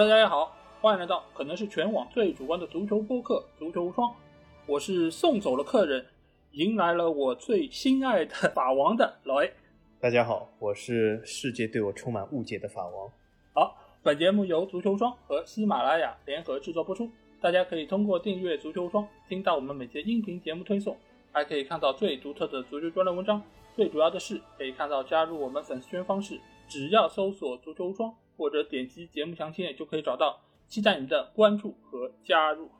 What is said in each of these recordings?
Hello，大家好，欢迎来到可能是全网最主观的足球播客《足球无双》，我是送走了客人，迎来了我最心爱的法王的老 A。大家好，我是世界对我充满误解的法王。好，本节目由足球双和喜马拉雅联合制作播出，大家可以通过订阅足球双听到我们每节音频节目推送，还可以看到最独特的足球专栏文章。最主要的是，可以看到加入我们粉丝圈方式，只要搜索“足球无双”或者点击节目详情页就可以找到。期待你的关注和加入。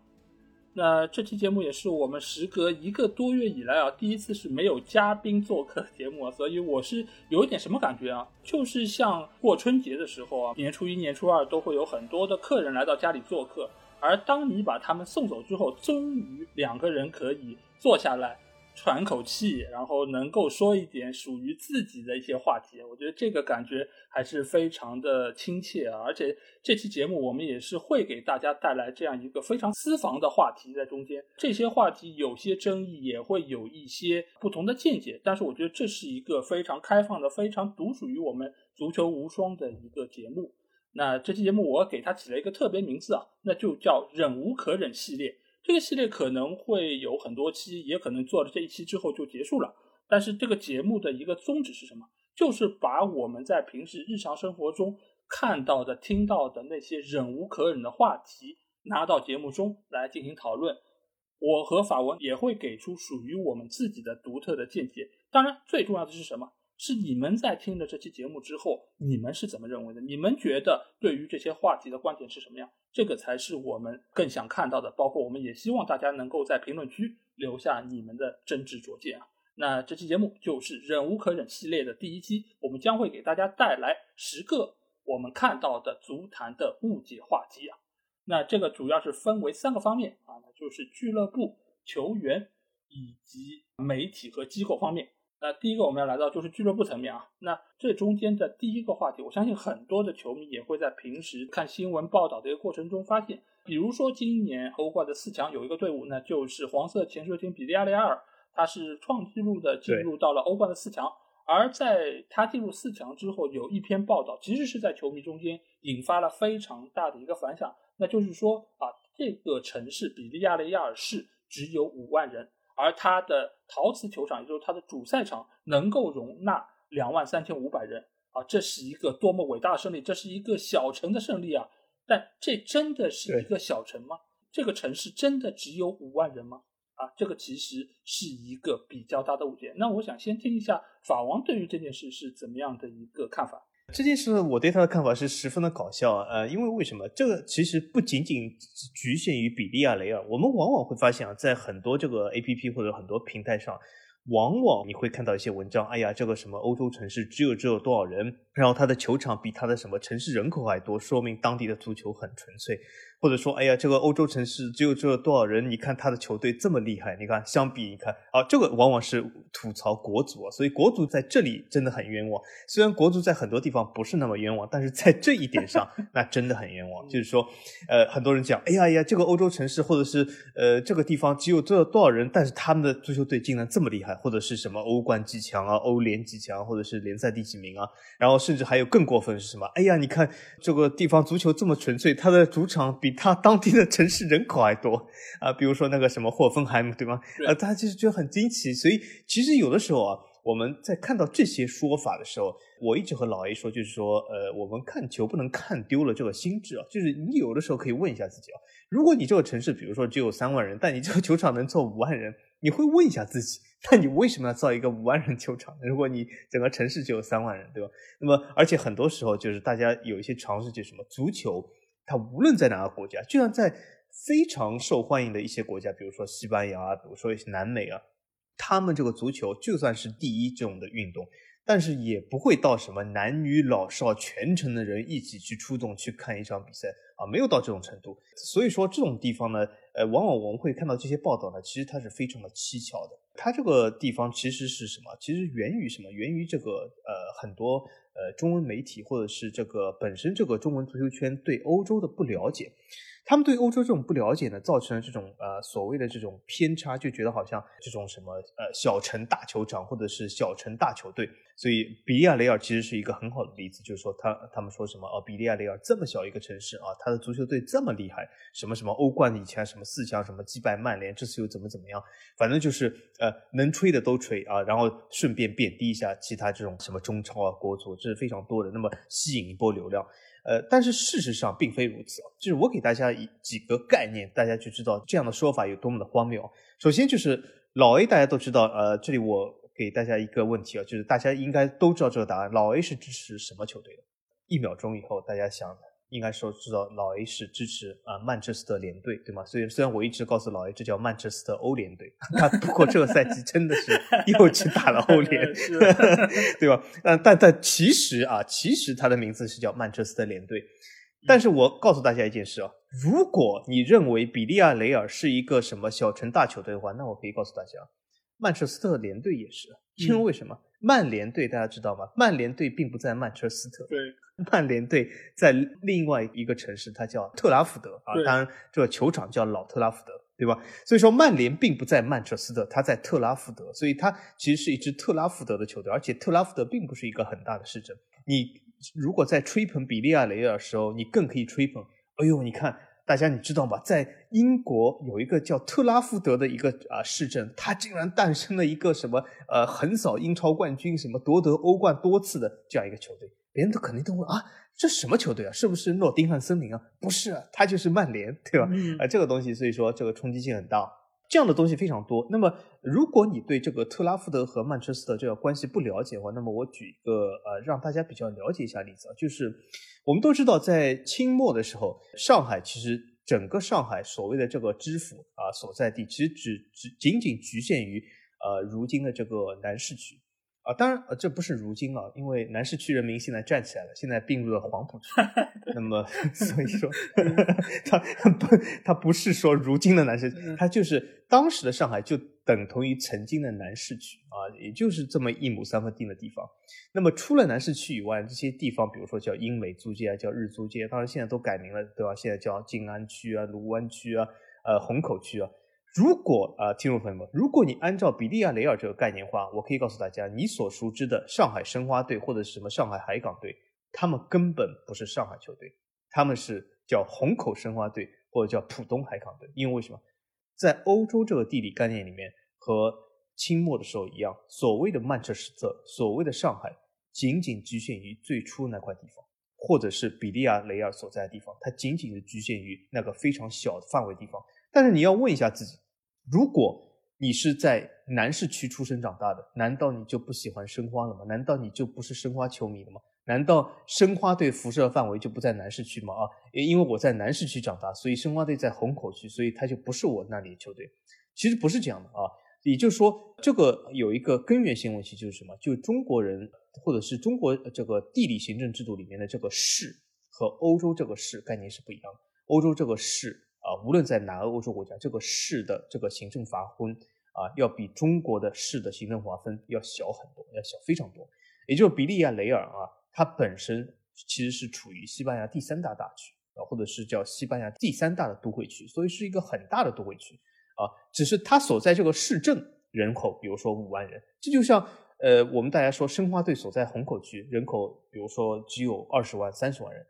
那这期节目也是我们时隔一个多月以来啊，第一次是没有嘉宾做客的节目，所以我是有一点什么感觉啊？就是像过春节的时候啊，年初一、年初二都会有很多的客人来到家里做客，而当你把他们送走之后，终于两个人可以坐下来。喘口气，然后能够说一点属于自己的一些话题，我觉得这个感觉还是非常的亲切啊！而且这期节目我们也是会给大家带来这样一个非常私房的话题在中间。这些话题有些争议，也会有一些不同的见解，但是我觉得这是一个非常开放的、非常独属于我们足球无双的一个节目。那这期节目我给它起了一个特别名字啊，那就叫“忍无可忍”系列。这个系列可能会有很多期，也可能做了这一期之后就结束了。但是这个节目的一个宗旨是什么？就是把我们在平时日常生活中看到的、听到的那些忍无可忍的话题拿到节目中来进行讨论。我和法文也会给出属于我们自己的独特的见解。当然，最重要的是什么？是你们在听了这期节目之后，你们是怎么认为的？你们觉得对于这些话题的观点是什么样？这个才是我们更想看到的。包括我们也希望大家能够在评论区留下你们的真知灼见啊。那这期节目就是忍无可忍系列的第一期，我们将会给大家带来十个我们看到的足坛的误解话题啊。那这个主要是分为三个方面啊，就是俱乐部、球员以及媒体和机构方面。那第一个我们要来到就是俱乐部层面啊，那这中间的第一个话题，我相信很多的球迷也会在平时看新闻报道的一个过程中发现，比如说今年欧冠的四强有一个队伍，那就是黄色潜水艇比利亚雷亚尔，他是创纪录的进入到了欧冠的四强，而在他进入四强之后，有一篇报道其实是在球迷中间引发了非常大的一个反响，那就是说啊，这个城市比利亚雷亚尔市只有五万人。而他的陶瓷球场，也就是他的主赛场，能够容纳两万三千五百人啊！这是一个多么伟大的胜利！这是一个小城的胜利啊！但这真的是一个小城吗？这个城市真的只有五万人吗？啊，这个其实是一个比较大的误解。那我想先听一下法王对于这件事是怎么样的一个看法。这件事，我对他的看法是十分的搞笑啊！呃，因为为什么？这个其实不仅仅局限于比利亚雷尔，我们往往会发现啊，在很多这个 A P P 或者很多平台上。往往你会看到一些文章，哎呀，这个什么欧洲城市只有只有多少人，然后他的球场比他的什么城市人口还多，说明当地的足球很纯粹。或者说，哎呀，这个欧洲城市只有这多少人，你看他的球队这么厉害，你看相比，你看啊，这个往往是吐槽国足啊，所以国足在这里真的很冤枉。虽然国足在很多地方不是那么冤枉，但是在这一点上，那真的很冤枉。就是说，呃，很多人讲，哎呀呀，这个欧洲城市或者是呃这个地方只有这多少人，但是他们的足球队竟然这么厉害。或者是什么欧冠几强啊，欧联几强，或者是联赛第几名啊？然后甚至还有更过分是什么？哎呀，你看这个地方足球这么纯粹，他的主场比它当地的城市人口还多啊！比如说那个什么霍芬海姆，对吗？呃，大家其实觉得很惊奇。所以其实有的时候啊，我们在看到这些说法的时候，我一直和老 A 说，就是说，呃，我们看球不能看丢了这个心智啊。就是你有的时候可以问一下自己啊，如果你这个城市，比如说只有三万人，但你这个球场能坐五万人。你会问一下自己，那你为什么要造一个五万人球场？如果你整个城市只有三万人，对吧？那么，而且很多时候就是大家有一些尝试，就是什么足球，它无论在哪个国家，就像在非常受欢迎的一些国家，比如说西班牙啊，比如说一些南美啊，他们这个足球就算是第一这种的运动。但是也不会到什么男女老少全城的人一起去出动去看一场比赛啊，没有到这种程度。所以说这种地方呢，呃，往往我们会看到这些报道呢，其实它是非常的蹊跷的。它这个地方其实是什么？其实源于什么？源于这个呃很多呃中文媒体或者是这个本身这个中文足球圈对欧洲的不了解。他们对欧洲这种不了解呢，造成了这种呃所谓的这种偏差，就觉得好像这种什么呃小城大球场或者是小城大球队。所以比利亚雷尔其实是一个很好的例子，就是说他他们说什么哦，比利亚雷尔这么小一个城市啊，他的足球队这么厉害，什么什么欧冠以前什么四强什么击败曼联，这次又怎么怎么样，反正就是呃能吹的都吹啊，然后顺便贬低一下其他这种什么中超啊国足，这是非常多的，那么吸引一波流量。呃，但是事实上并非如此就是我给大家一几个概念，大家就知道这样的说法有多么的荒谬。首先就是老 A，大家都知道，呃，这里我给大家一个问题啊，就是大家应该都知道这个答案，老 A 是支持什么球队的？一秒钟以后，大家想。应该说知道老 A 是支持啊曼彻斯特联队，对吗？所以虽然我一直告诉老 A 这叫曼彻斯特欧联队，他不过这个赛季真的是又去打了欧联，对吧？但但但其实啊，其实他的名字是叫曼彻斯特联队。但是我告诉大家一件事啊，如果你认为比利亚雷尔是一个什么小城大球队的话，那我可以告诉大家，曼彻斯特联队也是。因为为什么？曼联队大家知道吗？曼联队并不在曼彻斯特。对。曼联队在另外一个城市，它叫特拉福德啊。当然，这个球场叫老特拉福德，对吧？所以说，曼联并不在曼彻斯特，它在特拉福德，所以它其实是一支特拉福德的球队。而且，特拉福德并不是一个很大的市镇。你如果在吹捧比利亚雷尔的时候，你更可以吹捧。哎呦，你看，大家你知道吗？在英国有一个叫特拉福德的一个啊市镇，它竟然诞生了一个什么呃横扫英超冠军、什么夺得欧冠多次的这样一个球队。别人都肯定都问啊，这什么球队啊？是不是诺丁汉森林啊？不是啊，他就是曼联，对吧？啊，这个东西，所以说这个冲击性很大。这样的东西非常多。那么，如果你对这个特拉福德和曼彻斯特这个关系不了解的话，那么我举一个呃，让大家比较了解一下例子啊，就是我们都知道，在清末的时候，上海其实整个上海所谓的这个知府啊所在地，其实只只仅仅局限于呃如今的这个南市区。啊，当然，呃，这不是如今啊，因为南市区人民现在站起来了，现在并入了黄浦区。那么，所以说，他不，他不是说如今的南市，他就是当时的上海就等同于曾经的南市区啊，也就是这么一亩三分地的地方。那么，除了南市区以外，这些地方，比如说叫英美租界啊，叫日租界，当然现在都改名了，对吧？现在叫静安区啊、卢湾区啊、呃虹口区啊。如果啊，听众朋友们，如果你按照比利亚雷尔这个概念话，我可以告诉大家，你所熟知的上海申花队或者是什么上海海港队，他们根本不是上海球队，他们是叫虹口申花队或者叫浦东海港队。因为为什么？在欧洲这个地理概念里面，和清末的时候一样，所谓的曼彻斯特，所谓的上海，仅仅局限于最初那块地方，或者是比利亚雷尔所在的地方，它仅仅是局限于那个非常小的范围地方。但是你要问一下自己，如果你是在南市区出生长大的，难道你就不喜欢申花了吗？难道你就不是申花球迷了吗？难道申花队辐射范围就不在南市区吗？啊，因为我在南市区长大，所以申花队在虹口区，所以它就不是我那里的球队。其实不是这样的啊，也就是说，这个有一个根源性问题，就是什么？就中国人或者是中国这个地理行政制度里面的这个市和欧洲这个市概念是不一样的。欧洲这个市。啊，无论在哪个欧洲国家，这个市的这个行政划分啊，要比中国的市的行政划分要小很多，要小非常多。也就是比利亚雷尔啊，它本身其实是处于西班牙第三大大区啊，或者是叫西班牙第三大的都会区，所以是一个很大的都会区啊。只是它所在这个市镇人口，比如说五万人，这就像呃，我们大家说申花队所在虹口区人口，比如说只有二十万、三十万人。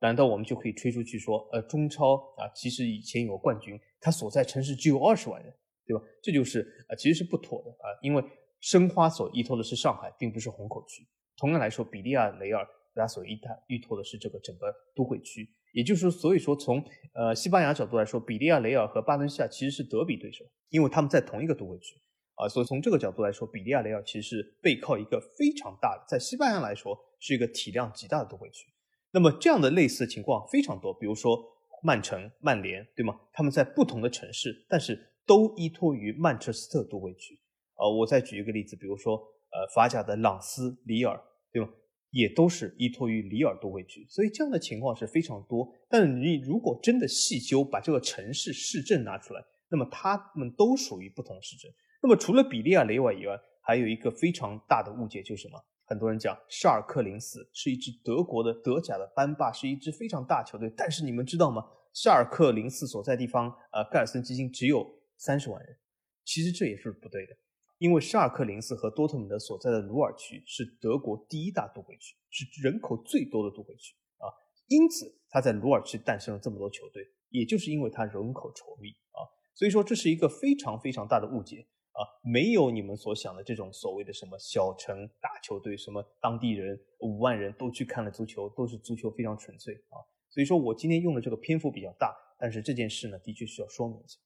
难道我们就可以吹出去说，呃，中超啊，其实以前有个冠军，他所在城市只有二十万人，对吧？这就是啊，其实是不妥的啊，因为申花所依托的是上海，并不是虹口区。同样来说，比利亚雷尔他所依他依托的是这个整个都会区，也就是说，所以说从呃西班牙角度来说，比利亚雷尔和巴伦西亚其实是德比对手，因为他们在同一个都会区啊，所以从这个角度来说，比利亚雷尔其实是背靠一个非常大的，在西班牙来说是一个体量极大的都会区。那么这样的类似情况非常多，比如说曼城、曼联，对吗？他们在不同的城市，但是都依托于曼彻斯特都会区。呃，我再举一个例子，比如说呃法甲的朗斯、里尔，对吗？也都是依托于里尔都会区。所以这样的情况是非常多。但你如果真的细究，把这个城市市镇拿出来，那么他们都属于不同市镇。那么除了比利亚雷瓦以外，还有一个非常大的误解就是什么？很多人讲沙尔克零四是一支德国的德甲的班霸，是一支非常大球队。但是你们知道吗？沙尔克零四所在地方，呃，盖尔森基金只有三十万人。其实这也是不对的，因为沙尔克零四和多特蒙德所在的鲁尔区是德国第一大都会区，是人口最多的都会区啊，因此他在鲁尔区诞生了这么多球队，也就是因为他人口稠密啊，所以说这是一个非常非常大的误解啊，没有你们所想的这种所谓的什么小城大球队，什么当地人五万人都去看了足球，都是足球非常纯粹啊，所以说我今天用的这个篇幅比较大，但是这件事呢，的确需要说明一下。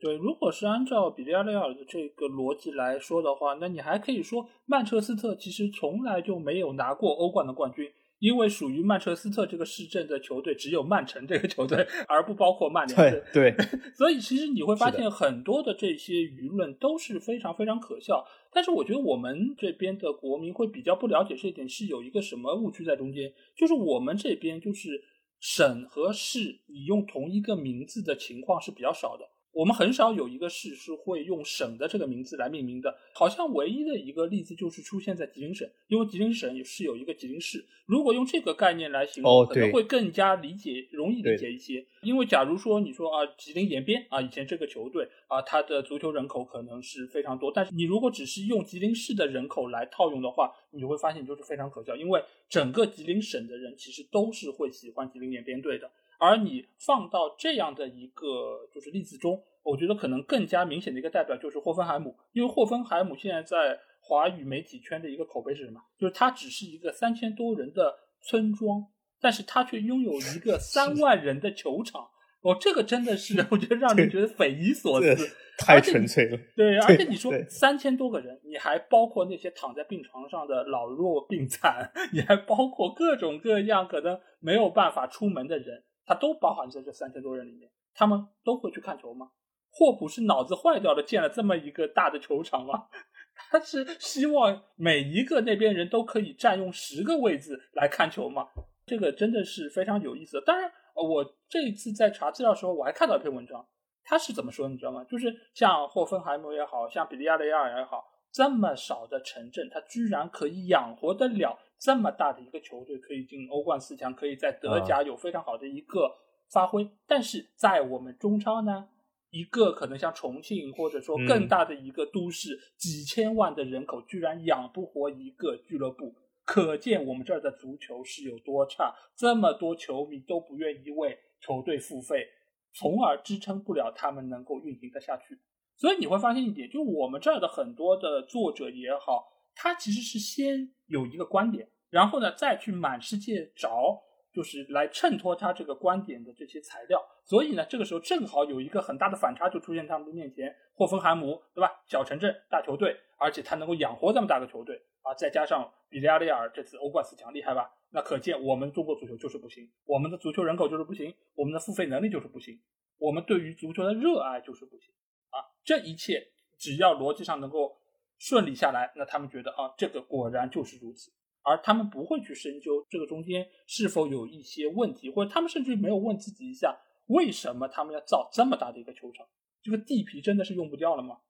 对，如果是按照比利亚雷尔的这个逻辑来说的话，那你还可以说曼彻斯特其实从来就没有拿过欧冠的冠军，因为属于曼彻斯特这个市镇的球队只有曼城这个球队，而不包括曼联。对对，所以其实你会发现很多的这些舆论都是非常非常可笑。但是我觉得我们这边的国民会比较不了解这一点，是有一个什么误区在中间，就是我们这边就是省和市你用同一个名字的情况是比较少的。我们很少有一个市是会用省的这个名字来命名的，好像唯一的一个例子就是出现在吉林省，因为吉林省也是有一个吉林市。如果用这个概念来形容，可能会更加理解、容易理解一些。因为假如说你说啊，吉林延边啊，以前这个球队啊，它的足球人口可能是非常多，但是你如果只是用吉林市的人口来套用的话，你就会发现就是非常可笑，因为整个吉林省的人其实都是会喜欢吉林延边队的。而你放到这样的一个就是例子中，我觉得可能更加明显的一个代表就是霍芬海姆，因为霍芬海姆现在在华语媒体圈的一个口碑是什么？就是它只是一个三千多人的村庄，但是它却拥有一个三万人的球场。哦，这个真的是我觉得让人觉得匪夷所思，太纯粹了。对，而且你说三千多个人，你还包括那些躺在病床上的老弱病残，你还包括各种各样可能没有办法出门的人。他都包含在这三千多人里面，他们都会去看球吗？霍普是脑子坏掉了建了这么一个大的球场吗？他是希望每一个那边人都可以占用十个位置来看球吗？这个真的是非常有意思。当然，我这一次在查资料的时候，我还看到一篇文章，他是怎么说？你知道吗？就是像霍芬海姆也好像比利亚雷亚尔也好，这么少的城镇，它居然可以养活得了。这么大的一个球队可以进欧冠四强，可以在德甲有非常好的一个发挥，但是在我们中超呢，一个可能像重庆或者说更大的一个都市，几千万的人口居然养不活一个俱乐部，可见我们这儿的足球是有多差。这么多球迷都不愿意为球队付费，从而支撑不了他们能够运行的下去。所以你会发现一点，就我们这儿的很多的作者也好。他其实是先有一个观点，然后呢再去满世界找，就是来衬托他这个观点的这些材料。所以呢，这个时候正好有一个很大的反差就出现他们的面前。霍芬海姆，对吧？小城镇大球队，而且他能够养活这么大个球队啊，再加上比利亚雷尔这次欧冠四强厉害吧？那可见我们中国足球就是不行，我们的足球人口就是不行，我们的付费能力就是不行，我们对于足球的热爱就是不行啊！这一切只要逻辑上能够。顺利下来，那他们觉得啊，这个果然就是如此，而他们不会去深究这个中间是否有一些问题，或者他们甚至没有问自己一下，为什么他们要造这么大的一个球场？这个地皮真的是用不掉了吗？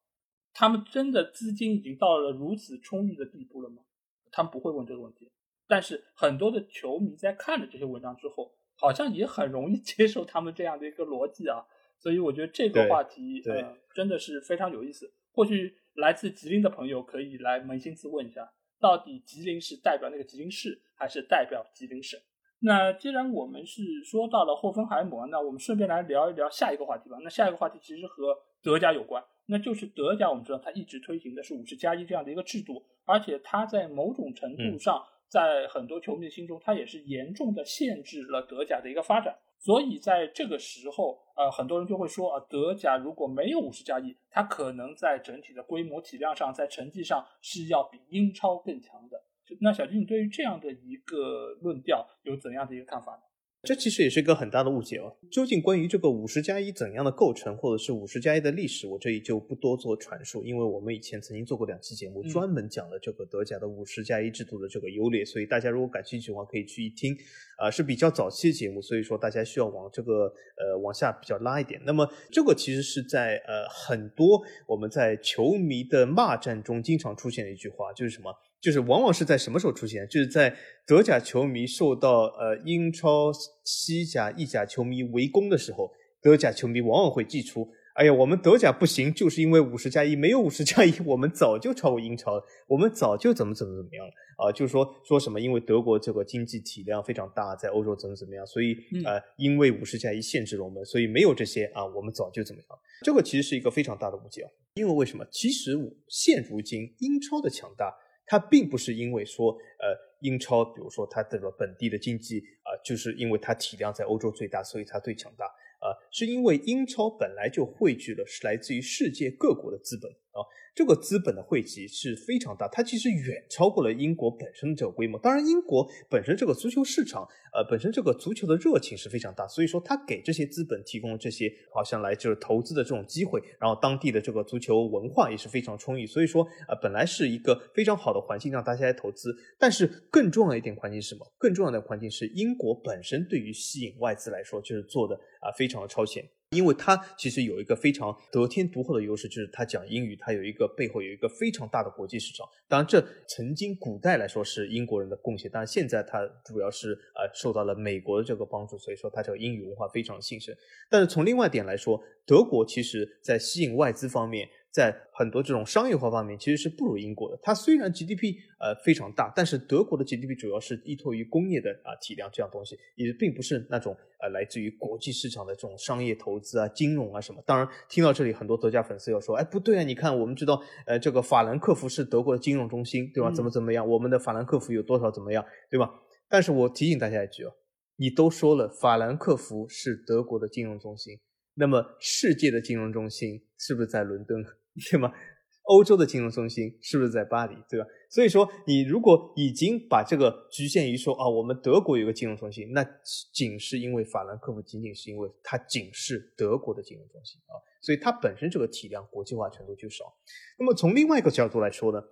他们真的资金已经到了如此充裕的地步了吗？他们不会问这个问题。但是很多的球迷在看了这些文章之后，好像也很容易 接受他们这样的一个逻辑啊。所以我觉得这个话题呃真的是非常有意思。或许来自吉林的朋友可以来扪心自问一下，到底吉林是代表那个吉林市，还是代表吉林省？那既然我们是说到了霍芬海姆，那我们顺便来聊一聊下一个话题吧。那下一个话题其实和德甲有关，那就是德甲，我们知道它一直推行的是五十加一这样的一个制度，而且它在某种程度上，在很多球迷的心中，它也是严重的限制了德甲的一个发展。所以在这个时候，呃，很多人就会说啊，德甲如果没有五十加一，它可能在整体的规模体量上，在成绩上是要比英超更强的。那小金，你对于这样的一个论调有怎样的一个看法呢？这其实也是一个很大的误解哦。究竟关于这个五十加一怎样的构成，或者是五十加一的历史，我这里就不多做阐述，因为我们以前曾经做过两期节目，专门讲了这个德甲的五十加一制度的这个优劣，所以大家如果感兴趣的话，可以去一听。啊是比较早期的节目，所以说大家需要往这个呃往下比较拉一点。那么这个其实是在呃很多我们在球迷的骂战中经常出现的一句话，就是什么？就是往往是在什么时候出现？就是在德甲球迷受到呃英超、西甲、意甲球迷围攻的时候，德甲球迷往往会祭出。哎呀，我们德甲不行，就是因为五十加一，没有五十加一，我们早就超过英超了，我们早就怎么怎么怎么样了啊？就是说说什么，因为德国这个经济体量非常大，在欧洲怎么怎么样，所以呃，因为五十加一限制了我们，所以没有这些啊，我们早就怎么样？这个其实是一个非常大的误解啊！因为为什么？其实现如今英超的强大，它并不是因为说呃，英超比如说它这个本地的经济啊，就是因为它体量在欧洲最大，所以它最强大。啊，是因为英超本来就汇聚了是来自于世界各国的资本。这个资本的汇集是非常大，它其实远超过了英国本身的这个规模。当然，英国本身这个足球市场，呃，本身这个足球的热情是非常大，所以说它给这些资本提供了这些好像来就是投资的这种机会，然后当地的这个足球文化也是非常充裕，所以说呃，本来是一个非常好的环境让大家来投资。但是更重要一点环境是什么？更重要的环境是英国本身对于吸引外资来说就是做的啊非常的超前。因为他其实有一个非常得天独厚的优势，就是他讲英语，他有一个背后有一个非常大的国际市场。当然，这曾经古代来说是英国人的贡献，但是现在他主要是呃受到了美国的这个帮助，所以说他这个英语文化非常兴盛。但是从另外一点来说，德国其实在吸引外资方面。在很多这种商业化方面，其实是不如英国的。它虽然 GDP 呃非常大，但是德国的 GDP 主要是依托于工业的啊体量这样东西，也并不是那种呃来自于国际市场的这种商业投资啊、金融啊什么。当然，听到这里，很多德甲粉丝要说：“哎，不对啊！你看，我们知道，呃，这个法兰克福是德国的金融中心，对吧？怎么怎么样？我们的法兰克福有多少怎么样，对吧？”但是我提醒大家一句哦，你都说了法兰克福是德国的金融中心，那么世界的金融中心是不是在伦敦？对吗？欧洲的金融中心是不是在巴黎？对吧？所以说，你如果已经把这个局限于说啊，我们德国有个金融中心，那仅是因为法兰克福仅仅是因为它仅是德国的金融中心啊，所以它本身这个体量国际化程度就少。那么从另外一个角度来说呢，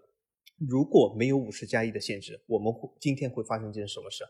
如果没有五十加一的限制，我们会今天会发生一件什么事？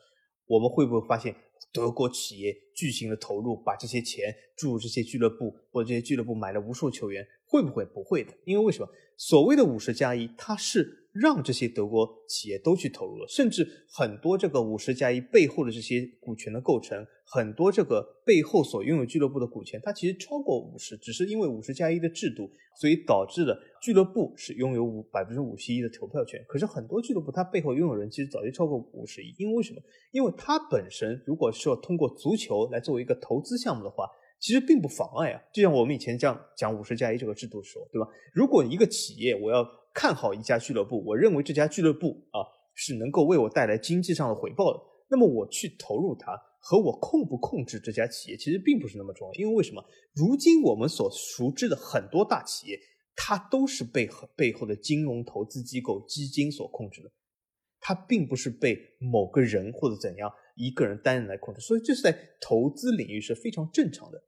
我们会不会发现德国企业巨型的投入，把这些钱注入这些俱乐部，或者这些俱乐部买了无数球员？会不会不会的？因为为什么所谓的五十加一，它是让这些德国企业都去投入了，甚至很多这个五十加一背后的这些股权的构成，很多这个背后所拥有俱乐部的股权，它其实超过五十，只是因为五十加一的制度，所以导致了俱乐部是拥有五百分之五十一的投票权。可是很多俱乐部它背后拥有人其实早就超过五十亿，因为什么？因为它本身如果是要通过足球来作为一个投资项目的话。其实并不妨碍啊，就像我们以前这样讲五十加一这个制度的时候，对吧？如果一个企业我要看好一家俱乐部，我认为这家俱乐部啊是能够为我带来经济上的回报的，那么我去投入它，和我控不控制这家企业其实并不是那么重要。因为为什么？如今我们所熟知的很多大企业，它都是被背后的金融投资机构、基金所控制的，它并不是被某个人或者怎样一个人单人来控制。所以这是在投资领域是非常正常的。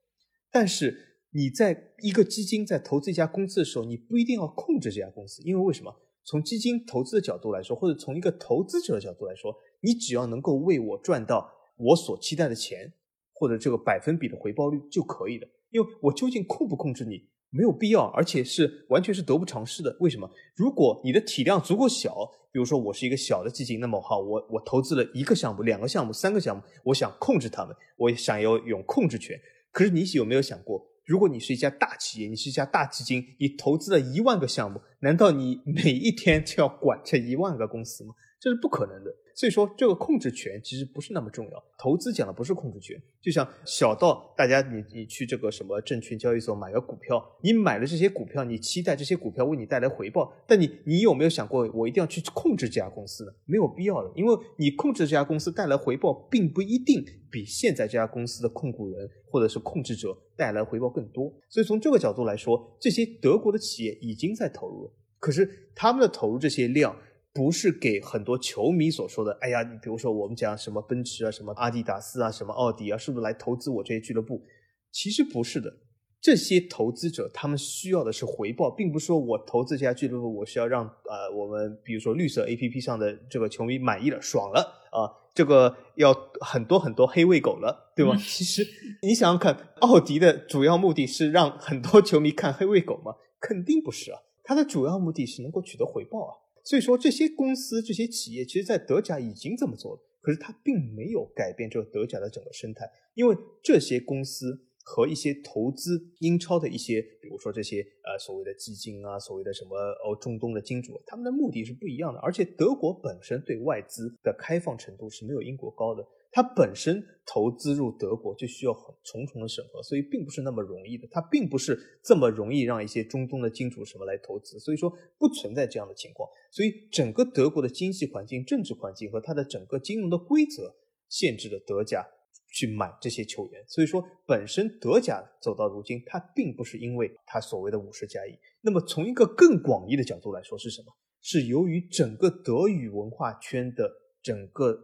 但是你在一个基金在投资一家公司的时候，你不一定要控制这家公司，因为为什么？从基金投资的角度来说，或者从一个投资者的角度来说，你只要能够为我赚到我所期待的钱，或者这个百分比的回报率就可以了。因为我究竟控不控制你，没有必要，而且是完全是得不偿失的。为什么？如果你的体量足够小，比如说我是一个小的基金，那么好，我我投资了一个项目、两个项目、三个项目，我想控制他们，我想要有控制权。可是你有没有想过，如果你是一家大企业，你是一家大基金，你投资了一万个项目，难道你每一天就要管这一万个公司吗？这是不可能的。所以说，这个控制权其实不是那么重要。投资讲的不是控制权，就像小到大家，你你去这个什么证券交易所买个股票，你买了这些股票，你期待这些股票为你带来回报，但你你有没有想过，我一定要去控制这家公司呢？没有必要的，因为你控制这家公司带来回报，并不一定比现在这家公司的控股人或者是控制者带来回报更多。所以从这个角度来说，这些德国的企业已经在投入了，可是他们的投入这些量。不是给很多球迷所说的。哎呀，你比如说我们讲什么奔驰啊，什么阿迪达斯啊，什么奥迪啊，是不是来投资我这些俱乐部？其实不是的。这些投资者他们需要的是回报，并不是说我投资这家俱乐部，我是要让呃我们比如说绿色 A P P 上的这个球迷满意了、爽了啊，这个要很多很多黑喂狗了，对吗？其实你想想看，奥迪的主要目的是让很多球迷看黑喂狗吗？肯定不是啊，它的主要目的是能够取得回报啊。所以说这些公司、这些企业，其实在德甲已经这么做了，可是它并没有改变这个德甲的整个生态，因为这些公司。和一些投资英超的一些，比如说这些呃所谓的基金啊，所谓的什么哦中东的金主，他们的目的是不一样的。而且德国本身对外资的开放程度是没有英国高的，它本身投资入德国就需要很重重的审核，所以并不是那么容易的。它并不是这么容易让一些中东的金主什么来投资，所以说不存在这样的情况。所以整个德国的经济环境、政治环境和它的整个金融的规则，限制了德甲。去买这些球员，所以说本身德甲走到如今，它并不是因为它所谓的五十加一。那么从一个更广义的角度来说，是什么？是由于整个德语文化圈的整个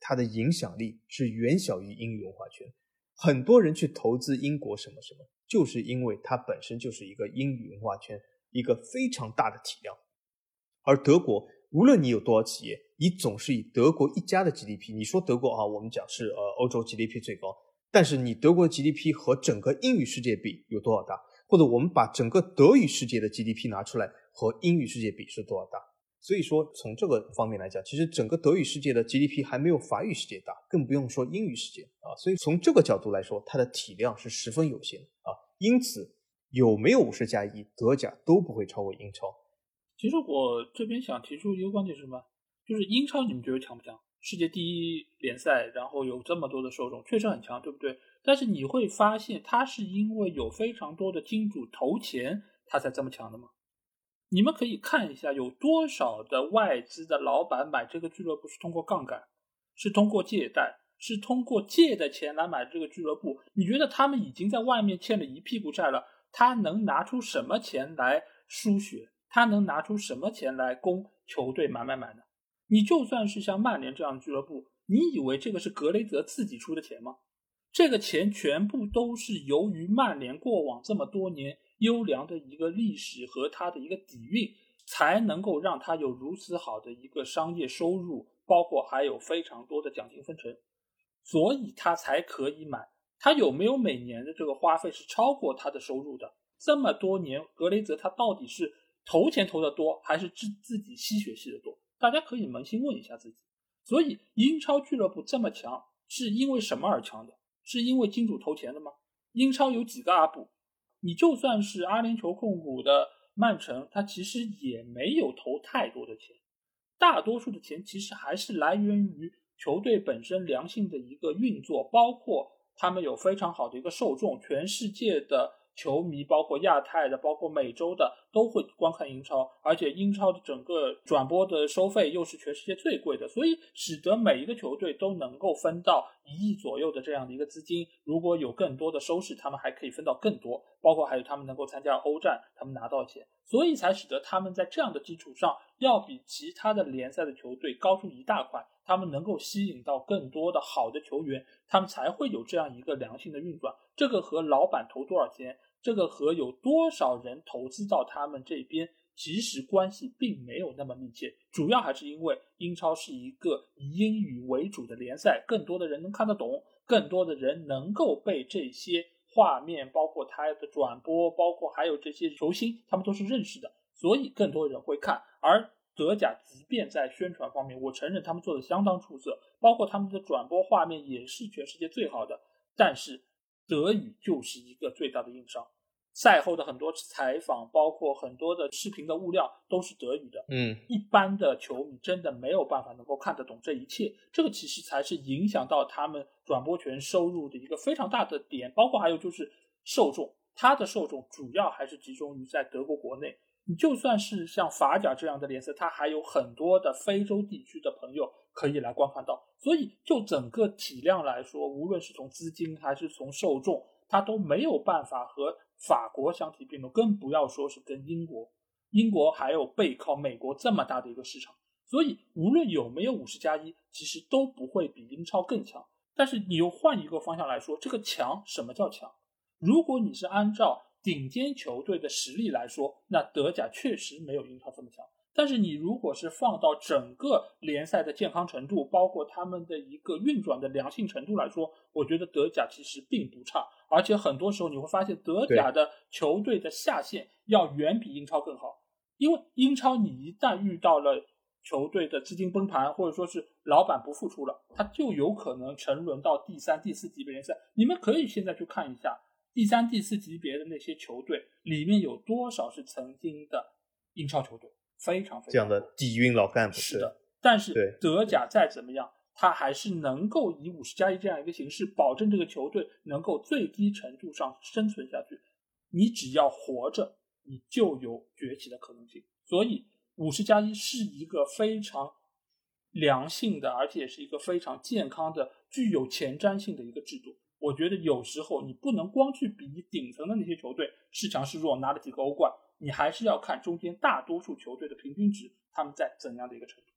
它的影响力是远小于英语文化圈。很多人去投资英国什么什么，就是因为它本身就是一个英语文化圈一个非常大的体量，而德国。无论你有多少企业，你总是以德国一家的 GDP。你说德国啊，我们讲是呃欧洲 GDP 最高，但是你德国 GDP 和整个英语世界比有多少大？或者我们把整个德语世界的 GDP 拿出来和英语世界比是多少大？所以说从这个方面来讲，其实整个德语世界的 GDP 还没有法语世界大，更不用说英语世界啊。所以从这个角度来说，它的体量是十分有限啊。因此有没有五十加一，德甲都不会超过英超。其实我这边想提出一个观点是什么？就是英超你们觉得强不强？世界第一联赛，然后有这么多的受众，确实很强，对不对？但是你会发现，它是因为有非常多的金主投钱，它才这么强的吗？你们可以看一下，有多少的外资的老板买这个俱乐部是通过杠杆，是通过借贷，是通过借的钱来买这个俱乐部？你觉得他们已经在外面欠了一屁股债了，他能拿出什么钱来输血？他能拿出什么钱来供球队买买买呢？你就算是像曼联这样的俱乐部，你以为这个是格雷泽自己出的钱吗？这个钱全部都是由于曼联过往这么多年优良的一个历史和他的一个底蕴，才能够让他有如此好的一个商业收入，包括还有非常多的奖金分成，所以他才可以买。他有没有每年的这个花费是超过他的收入的？这么多年，格雷泽他到底是？投钱投的多还是自自己吸血吸的多？大家可以扪心问一下自己。所以英超俱乐部这么强，是因为什么而强的？是因为金主投钱的吗？英超有几个阿布？你就算是阿联酋控股的曼城，他其实也没有投太多的钱，大多数的钱其实还是来源于球队本身良性的一个运作，包括他们有非常好的一个受众，全世界的。球迷包括亚太的，包括美洲的，都会观看英超，而且英超的整个转播的收费又是全世界最贵的，所以使得每一个球队都能够分到一亿左右的这样的一个资金。如果有更多的收视，他们还可以分到更多，包括还有他们能够参加欧战，他们拿到钱，所以才使得他们在这样的基础上，要比其他的联赛的球队高出一大块。他们能够吸引到更多的好的球员，他们才会有这样一个良性的运转。这个和老板投多少钱，这个和有多少人投资到他们这边，其实关系并没有那么密切。主要还是因为英超是一个以英语为主的联赛，更多的人能看得懂，更多的人能够被这些画面，包括他的转播，包括还有这些球星，他们都是认识的，所以更多人会看。而德甲即便在宣传方面，我承认他们做的相当出色，包括他们的转播画面也是全世界最好的。但是德语就是一个最大的硬伤，赛后的很多采访，包括很多的视频的物料都是德语的。嗯，一般的球迷真的没有办法能够看得懂这一切，这个其实才是影响到他们转播权收入的一个非常大的点。包括还有就是受众，他的受众主要还是集中于在德国国内。你就算是像法甲这样的联赛，它还有很多的非洲地区的朋友可以来观看到。所以，就整个体量来说，无论是从资金还是从受众，它都没有办法和法国相提并论，更不要说是跟英国。英国还有背靠美国这么大的一个市场，所以无论有没有五十加一，其实都不会比英超更强。但是你又换一个方向来说，这个强什么叫强？如果你是按照顶尖球队的实力来说，那德甲确实没有英超这么强。但是你如果是放到整个联赛的健康程度，包括他们的一个运转的良性程度来说，我觉得德甲其实并不差。而且很多时候你会发现，德甲的球队的下限要远比英超更好。因为英超你一旦遇到了球队的资金崩盘，或者说是老板不付出了，他就有可能沉沦到第三、第四级别联赛。你们可以现在去看一下第三、第四级别的那些球队，里面有多少是曾经的英超球队，非常非常这样的底蕴老干部是的。但是德甲再怎么样，他还是能够以五十加一这样一个形式，保证这个球队能够最低程度上生存下去。你只要活着。你就有崛起的可能性，所以五十加一是一个非常良性的，而且也是一个非常健康的、具有前瞻性的一个制度。我觉得有时候你不能光去比顶层的那些球队是强是弱，拿了几个欧冠，你还是要看中间大多数球队的平均值，他们在怎样的一个程度。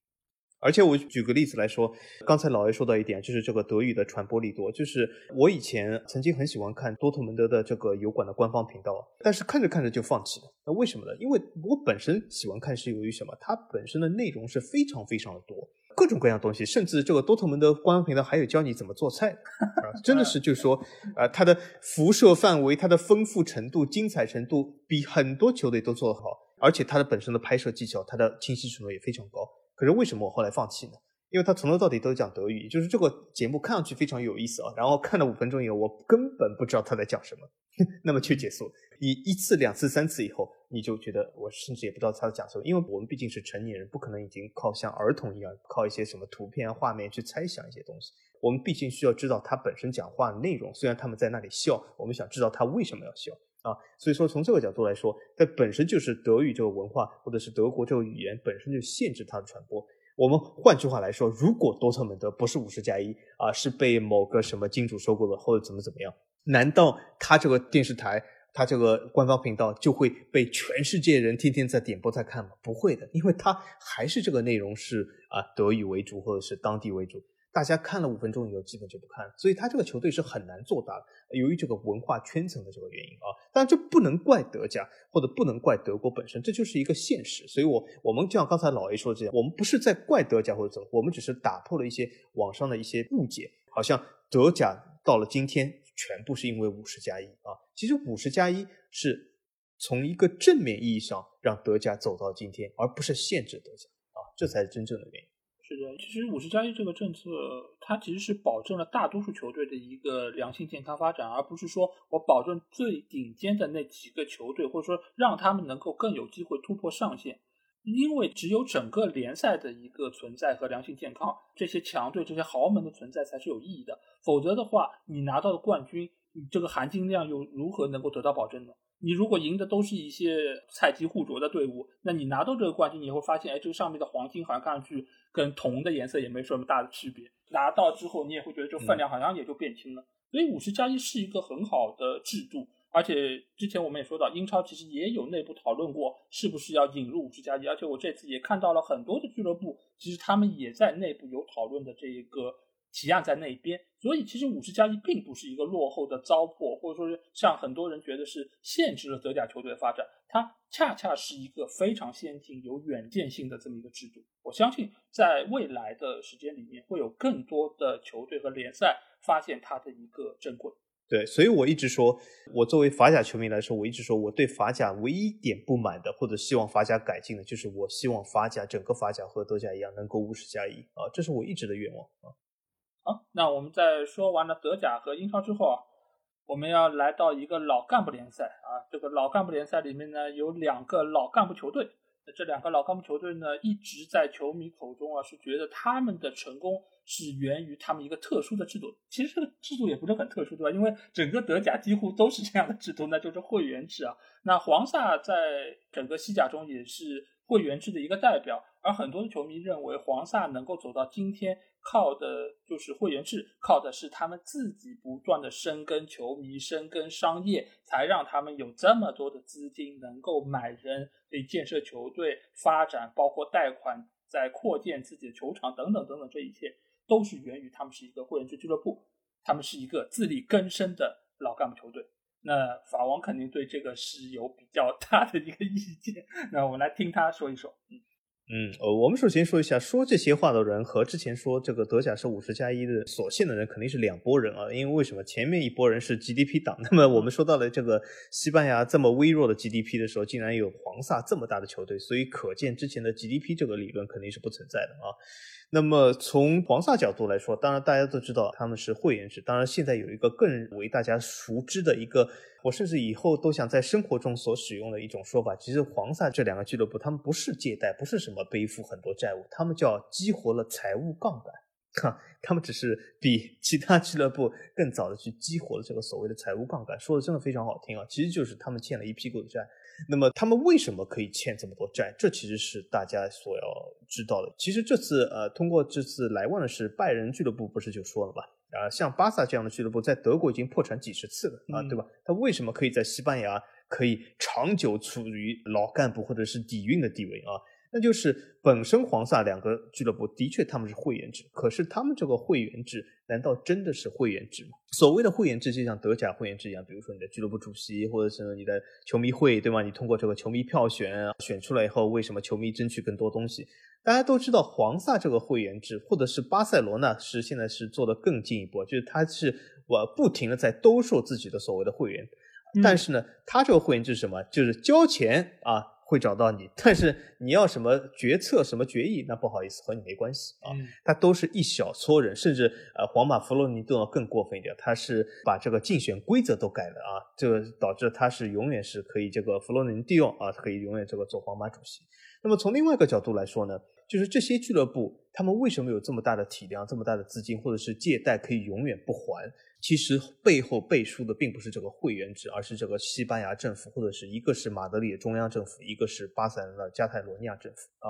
而且我举个例子来说，刚才老爷说到一点，就是这个德语的传播力多。就是我以前曾经很喜欢看多特蒙德的这个油管的官方频道，但是看着看着就放弃了。那为什么呢？因为我本身喜欢看是由于什么？它本身的内容是非常非常的多，各种各样东西，甚至这个多特蒙德官方频道还有教你怎么做菜啊，真的是 就是说，啊，它的辐射范围、它的丰富程度、精彩程度比很多球队都做得好，而且它的本身的拍摄技巧、它的清晰程度也非常高。可是为什么我后来放弃呢？因为他从头到底都讲德语，就是这个节目看上去非常有意思啊。然后看了五分钟以后，我根本不知道他在讲什么，那么就结束。你一次、两次、三次以后，你就觉得我甚至也不知道他在讲什么，因为我们毕竟是成年人，不可能已经靠像儿童一样靠一些什么图片、画面去猜想一些东西。我们毕竟需要知道他本身讲话的内容。虽然他们在那里笑，我们想知道他为什么要笑。啊，所以说从这个角度来说，它本身就是德语这个文化，或者是德国这个语言本身就限制它的传播。我们换句话来说，如果多特蒙德不是五十加一啊，是被某个什么金主收购了，或者怎么怎么样，难道他这个电视台，他这个官方频道就会被全世界人天天在点播在看吗？不会的，因为他还是这个内容是啊德语为主，或者是当地为主。大家看了五分钟以后，基本就不看了，所以他这个球队是很难做大的。由于这个文化圈层的这个原因啊，当然这不能怪德甲，或者不能怪德国本身，这就是一个现实。所以，我我们就像刚才老 A 说的这样，我们不是在怪德甲或者怎么，我们只是打破了一些网上的一些误解，好像德甲到了今天全部是因为五十加一啊。其实五十加一是从一个正面意义上让德甲走到今天，而不是限制德甲啊，这才是真正的原因。是的，其实五十加一这个政策，它其实是保证了大多数球队的一个良性健康发展，而不是说我保证最顶尖的那几个球队，或者说让他们能够更有机会突破上限。因为只有整个联赛的一个存在和良性健康，这些强队、这些豪门的存在才是有意义的。否则的话，你拿到的冠军，你这个含金量又如何能够得到保证呢？你如果赢的都是一些菜鸡互啄的队伍，那你拿到这个冠军，你会发现，哎，这个上面的黄金好像看上去跟铜的颜色也没什么大的区别。拿到之后，你也会觉得这个分量好像也就变轻了。所以五十加一是一个很好的制度，而且之前我们也说到，英超其实也有内部讨论过是不是要引入五十加一，而且我这次也看到了很多的俱乐部，其实他们也在内部有讨论的这一个。提案在那边，所以其实五十加一并不是一个落后的糟粕，或者说是像很多人觉得是限制了德甲球队的发展，它恰恰是一个非常先进、有远见性的这么一个制度。我相信在未来的时间里面，会有更多的球队和联赛发现它的一个珍贵。对，所以我一直说，我作为法甲球迷来说，我一直说我对法甲唯一点不满的，或者希望法甲改进的，就是我希望法甲整个法甲和德甲一样，能够五十加一啊，这是我一直的愿望啊。好，那我们在说完了德甲和英超之后啊，我们要来到一个老干部联赛啊。这个老干部联赛里面呢，有两个老干部球队。那这两个老干部球队呢，一直在球迷口中啊，是觉得他们的成功是源于他们一个特殊的制度。其实这个制度也不是很特殊，对吧？因为整个德甲几乎都是这样的制度，那就是会员制啊。那黄萨在整个西甲中也是会员制的一个代表。而很多的球迷认为，黄萨能够走到今天，靠的就是会员制，靠的是他们自己不断的深耕球迷、深耕商业，才让他们有这么多的资金，能够买人、可以建设球队、发展，包括贷款、在扩建自己的球场等等等等，这一切都是源于他们是一个会员制俱乐部，他们是一个自力更生的老干部球队。那法王肯定对这个是有比较大的一个意见。那我们来听他说一说。嗯。呃，我们首先说一下，说这些话的人和之前说这个德甲是五十加一的所限的人肯定是两拨人啊。因为为什么前面一拨人是 GDP 党，那么我们说到了这个西班牙这么微弱的 GDP 的时候，竟然有黄萨这么大的球队，所以可见之前的 GDP 这个理论肯定是不存在的啊。那么从黄萨角度来说，当然大家都知道他们是会员制。当然现在有一个更为大家熟知的一个，我甚至以后都想在生活中所使用的一种说法。其实黄萨这两个俱乐部，他们不是借贷，不是什么背负很多债务，他们叫激活了财务杠杆。哈，他们只是比其他俱乐部更早的去激活了这个所谓的财务杠杆。说的真的非常好听啊，其实就是他们欠了一屁股的债。那么他们为什么可以欠这么多债？这其实是大家所要知道的。其实这次呃，通过这次莱万的是拜仁俱乐部，不是就说了嘛？啊，像巴萨这样的俱乐部在德国已经破产几十次了啊，对吧？他为什么可以在西班牙可以长久处于老干部或者是底蕴的地位啊？那就是本身黄萨两个俱乐部的确他们是会员制，可是他们这个会员制难道真的是会员制吗？所谓的会员制就像德甲会员制一样，比如说你的俱乐部主席或者是你的球迷会，对吗？你通过这个球迷票选选出来以后，为什么球迷争取更多东西？大家都知道黄萨这个会员制，或者是巴塞罗那是现在是做的更进一步，就是他是我不停的在兜售自己的所谓的会员，但是呢，他这个会员制是什么？就是交钱啊。会找到你，但是你要什么决策、什么决议，那不好意思，和你没关系啊。他都是一小撮人，甚至呃，皇马、弗洛尼都要更过分一点，他是把这个竞选规则都改了啊，这个导致他是永远是可以这个弗洛尼蒂奥啊，可以永远这个做皇马主席。那么从另外一个角度来说呢，就是这些俱乐部他们为什么有这么大的体量、这么大的资金，或者是借贷可以永远不还？其实背后背书的并不是这个会员制，而是这个西班牙政府，或者是一个是马德里的中央政府，一个是巴塞罗那加泰罗尼亚政府啊。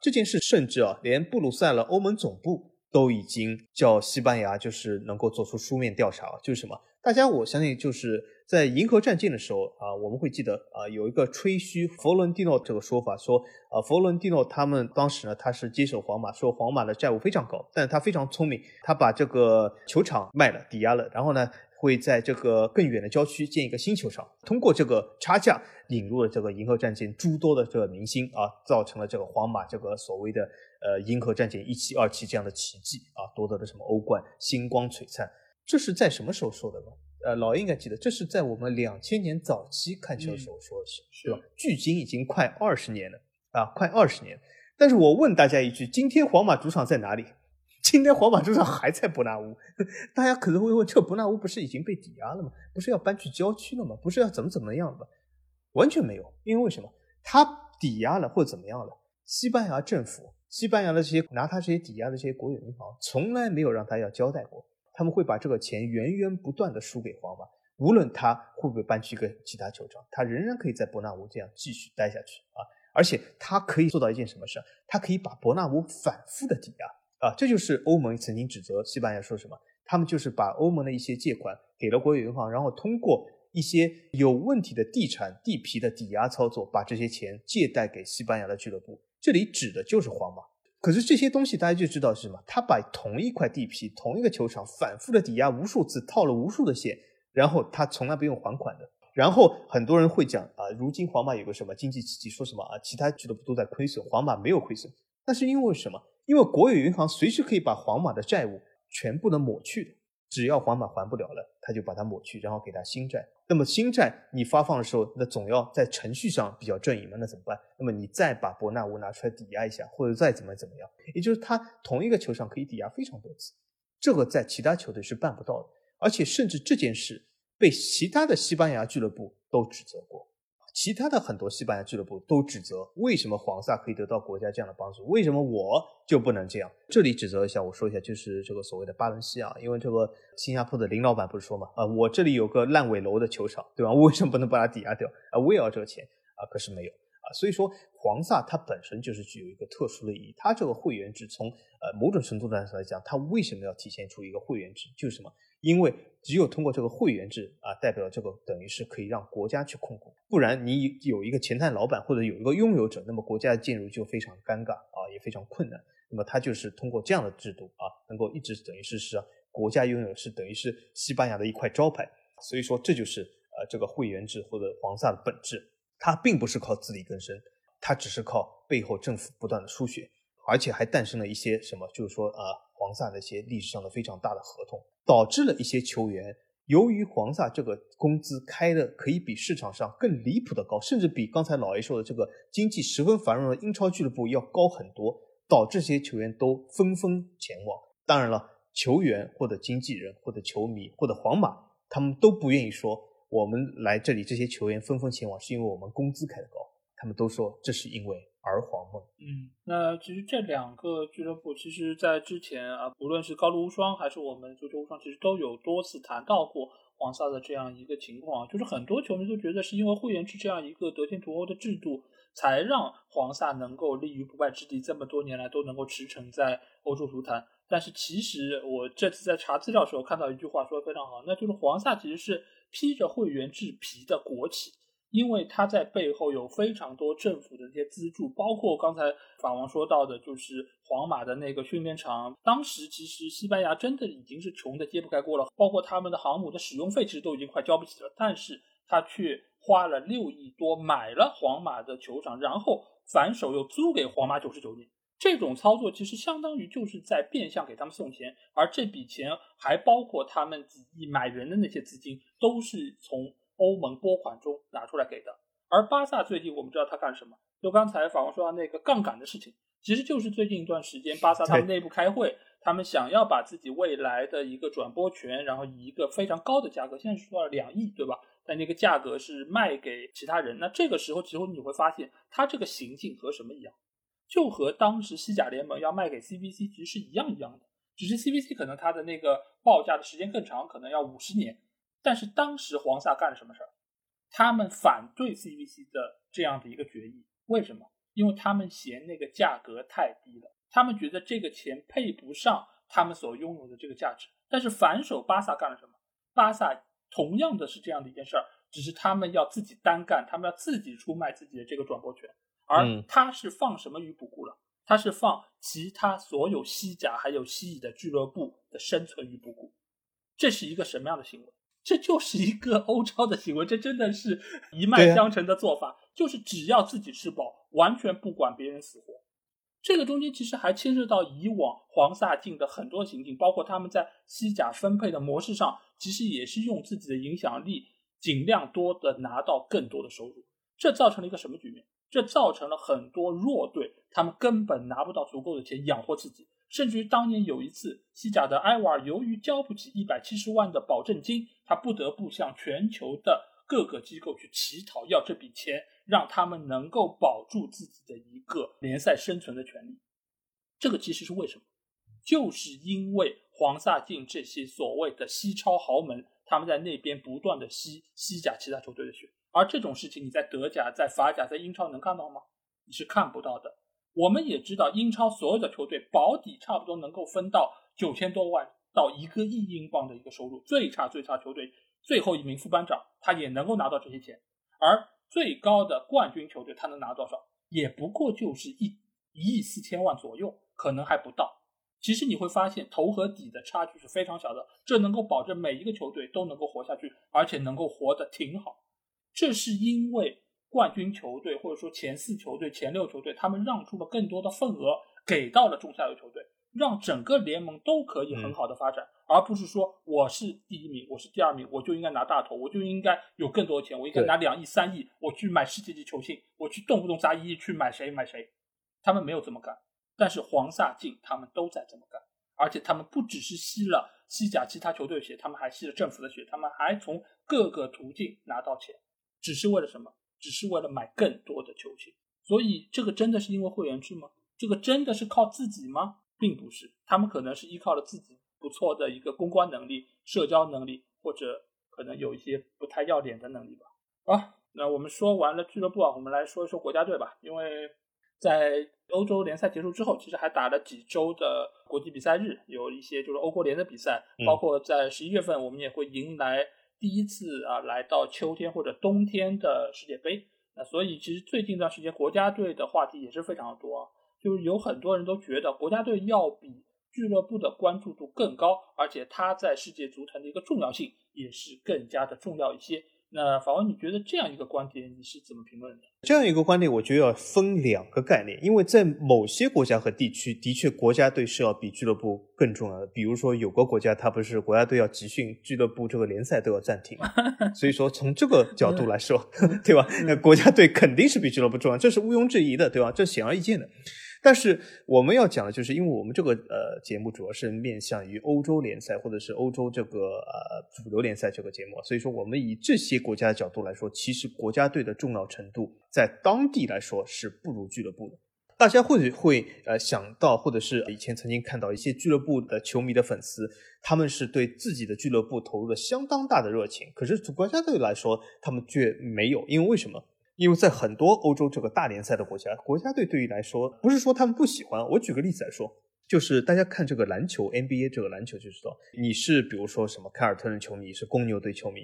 这件事甚至啊，连布鲁塞尔欧盟总部都已经叫西班牙就是能够做出书面调查，就是什么？大家我相信就是在银河战舰的时候啊，我们会记得啊，有一个吹嘘佛伦蒂诺这个说法，说啊，佛伦蒂诺他们当时呢，他是接手皇马，说皇马的债务非常高，但他非常聪明，他把这个球场卖了，抵押了，然后呢，会在这个更远的郊区建一个新球场，通过这个差价引入了这个银河战舰诸多的这个明星啊，造成了这个皇马这个所谓的呃银河战舰一期、二期这样的奇迹啊，夺得了什么欧冠，星光璀璨。这是在什么时候说的呢？呃，老应该记得，这是在我们两千年早期看球的时候说的事，是吧？距今已经快二十年了啊，快二十年。但是我问大家一句：今天皇马主场在哪里？今天皇马主场还在伯纳乌。大家可能会问：这伯纳乌不是已经被抵押了吗？不是要搬去郊区了吗？不是要怎么怎么样了吗？完全没有，因为为什么？他抵押了或怎么样了？西班牙政府、西班牙的这些拿他这些抵押的这些国有银行，从来没有让他要交代过。他们会把这个钱源源不断的输给皇马，无论他会不会搬去一个其他球场，他仍然可以在伯纳乌这样继续待下去啊！而且他可以做到一件什么事？他可以把伯纳乌反复的抵押啊！这就是欧盟曾经指责西班牙说什么？他们就是把欧盟的一些借款给了国有银行，然后通过一些有问题的地产地皮的抵押操作，把这些钱借贷给西班牙的俱乐部。这里指的就是皇马。可是这些东西大家就知道是什么？他把同一块地皮、同一个球场反复的抵押无数次，套了无数的现，然后他从来不用还款的。然后很多人会讲啊，如今皇马有个什么经济奇迹，说什么啊，其他俱乐部都在亏损，皇马没有亏损。那是因为什么？因为国有银行随时可以把皇马的债务全部的抹去的。只要皇马还不了了，他就把它抹去，然后给他新债。那么新债你发放的时候，那总要在程序上比较正义嘛？那怎么办？那么你再把伯纳乌拿出来抵押一下，或者再怎么怎么样，也就是他同一个球场可以抵押非常多次，这个在其他球队是办不到的。而且甚至这件事被其他的西班牙俱乐部都指责过。其他的很多西班牙俱乐部都指责，为什么黄萨可以得到国家这样的帮助，为什么我就不能这样？这里指责一下，我说一下，就是这个所谓的巴伦西亚，因为这个新加坡的林老板不是说嘛，啊，我这里有个烂尾楼的球场，对吧？我为什么不能把它抵押掉？啊，我也要这个钱啊，可是没有啊，所以说黄萨它本身就是具有一个特殊的意义，它这个会员制从呃某种程度上来讲，它为什么要体现出一个会员制？就是什么？因为只有通过这个会员制啊，代表这个等于是可以让国家去控股，不然你有一个前台老板或者有一个拥有者，那么国家介入就非常尴尬啊，也非常困难。那么他就是通过这样的制度啊，能够一直等于是是国家拥有，是等于是西班牙的一块招牌。所以说这就是呃这个会员制或者黄萨的本质，它并不是靠自力更生，它只是靠背后政府不断的输血，而且还诞生了一些什么，就是说啊黄萨的一些历史上的非常大的合同，导致了一些球员。由于黄萨这个工资开的可以比市场上更离谱的高，甚至比刚才老 A 说的这个经济十分繁荣的英超俱乐部要高很多，导致这些球员都纷纷前往。当然了，球员或者经纪人或者球迷或者皇马，他们都不愿意说我们来这里这些球员纷纷前往是因为我们工资开的高，他们都说这是因为。儿皇梦，嗯，那其实这两个俱乐部，其实，在之前啊，不论是高露无双还是我们足球无双，其实都有多次谈到过黄萨的这样一个情况，就是很多球迷都觉得是因为会员制这样一个得天独厚的制度，才让黄萨能够立于不败之地，这么多年来都能够驰骋在欧洲足坛。但是其实我这次在查资料的时候看到一句话说的非常好，那就是黄萨其实是披着会员制皮的国企。因为他在背后有非常多政府的一些资助，包括刚才法王说到的，就是皇马的那个训练场。当时其实西班牙真的已经是穷的揭不开锅了，包括他们的航母的使用费其实都已经快交不起了。但是他却花了六亿多买了皇马的球场，然后反手又租给皇马九十九年。这种操作其实相当于就是在变相给他们送钱，而这笔钱还包括他们几亿买人的那些资金，都是从。欧盟拨款中拿出来给的，而巴萨最近我们知道他干什么？就刚才法王说到那个杠杆的事情，其实就是最近一段时间巴萨他们内部开会，他们想要把自己未来的一个转播权，然后以一个非常高的价格，现在是说了两亿，对吧？但那个价格是卖给其他人。那这个时候，其实你会发现，他这个行径和什么一样？就和当时西甲联盟要卖给 CBC 其实是一样一样的，只是 CBC 可能它的那个报价的时间更长，可能要五十年。但是当时黄萨干了什么事儿？他们反对 CVC 的这样的一个决议，为什么？因为他们嫌那个价格太低了，他们觉得这个钱配不上他们所拥有的这个价值。但是反手巴萨干了什么？巴萨同样的是这样的一件事儿，只是他们要自己单干，他们要自己出卖自己的这个转播权，而他是放什么于不顾了？他是放其他所有西甲还有西乙的俱乐部的生存于不顾，这是一个什么样的行为？这就是一个欧超的行为，这真的是一脉相承的做法，就是只要自己吃饱，完全不管别人死活。这个中间其实还牵涉到以往黄萨进的很多行径，包括他们在西甲分配的模式上，其实也是用自己的影响力，尽量多的拿到更多的收入。这造成了一个什么局面？这造成了很多弱队，他们根本拿不到足够的钱养活自己。甚至于当年有一次，西甲的埃瓦尔由于交不起一百七十万的保证金，他不得不向全球的各个机构去乞讨要这笔钱，让他们能够保住自己的一个联赛生存的权利。这个其实是为什么？就是因为黄萨进这些所谓的西超豪门，他们在那边不断的吸西甲其他球队的血，而这种事情你在德甲、在法甲、在英超能看到吗？你是看不到的。我们也知道，英超所有的球队保底差不多能够分到九千多万到一个亿英镑的一个收入，最差最差球队最后一名副班长他也能够拿到这些钱，而最高的冠军球队他能拿多少？也不过就是一一亿四千万左右，可能还不到。其实你会发现头和底的差距是非常小的，这能够保证每一个球队都能够活下去，而且能够活得挺好。这是因为。冠军球队或者说前四球队、前六球队，他们让出了更多的份额给到了中下游球队，让整个联盟都可以很好的发展，而不是说我是第一名，我是第二名，我就应该拿大头，我就应该有更多的钱，我应该拿两亿、三亿，我去买世界级球星，我去动不动砸一亿去买谁买谁，他们没有这么干，但是黄萨进他们都在这么干，而且他们不只是吸了西甲其他球队的血，他们还吸了政府的血，他们还从各个途径拿到钱，只是为了什么？只是为了买更多的球鞋，所以这个真的是因为会员制吗？这个真的是靠自己吗？并不是，他们可能是依靠了自己不错的一个公关能力、社交能力，或者可能有一些不太要脸的能力吧。啊，那我们说完了俱乐部啊，我们来说一说国家队吧。因为在欧洲联赛结束之后，其实还打了几周的国际比赛日，有一些就是欧国联的比赛，包括在十一月份，我们也会迎来。第一次啊，来到秋天或者冬天的世界杯，那所以其实最近一段时间国家队的话题也是非常的多，就是有很多人都觉得国家队要比俱乐部的关注度更高，而且它在世界足坛的一个重要性也是更加的重要一些。那法文，你觉得这样一个观点你是怎么评论的？这样一个观点，我觉得要分两个概念，因为在某些国家和地区，的确国家队是要比俱乐部更重要的。比如说，有个国家它不是国家队要集训，俱乐部这个联赛都要暂停，所以说从这个角度来说，对吧？那国家队肯定是比俱乐部重要，这是毋庸置疑的，对吧？这显而易见的。但是我们要讲的就是，因为我们这个呃节目主要是面向于欧洲联赛或者是欧洲这个呃主流联赛这个节目，所以说我们以这些国家的角度来说，其实国家队的重要程度在当地来说是不如俱乐部的。大家或许会呃想到，或者是以前曾经看到一些俱乐部的球迷的粉丝，他们是对自己的俱乐部投入了相当大的热情，可是国家队来说，他们却没有，因为为什么？因为在很多欧洲这个大联赛的国家，国家队对于来说，不是说他们不喜欢。我举个例子来说，就是大家看这个篮球 NBA 这个篮球就知道，你是比如说什么凯尔特人球迷，是公牛队球迷，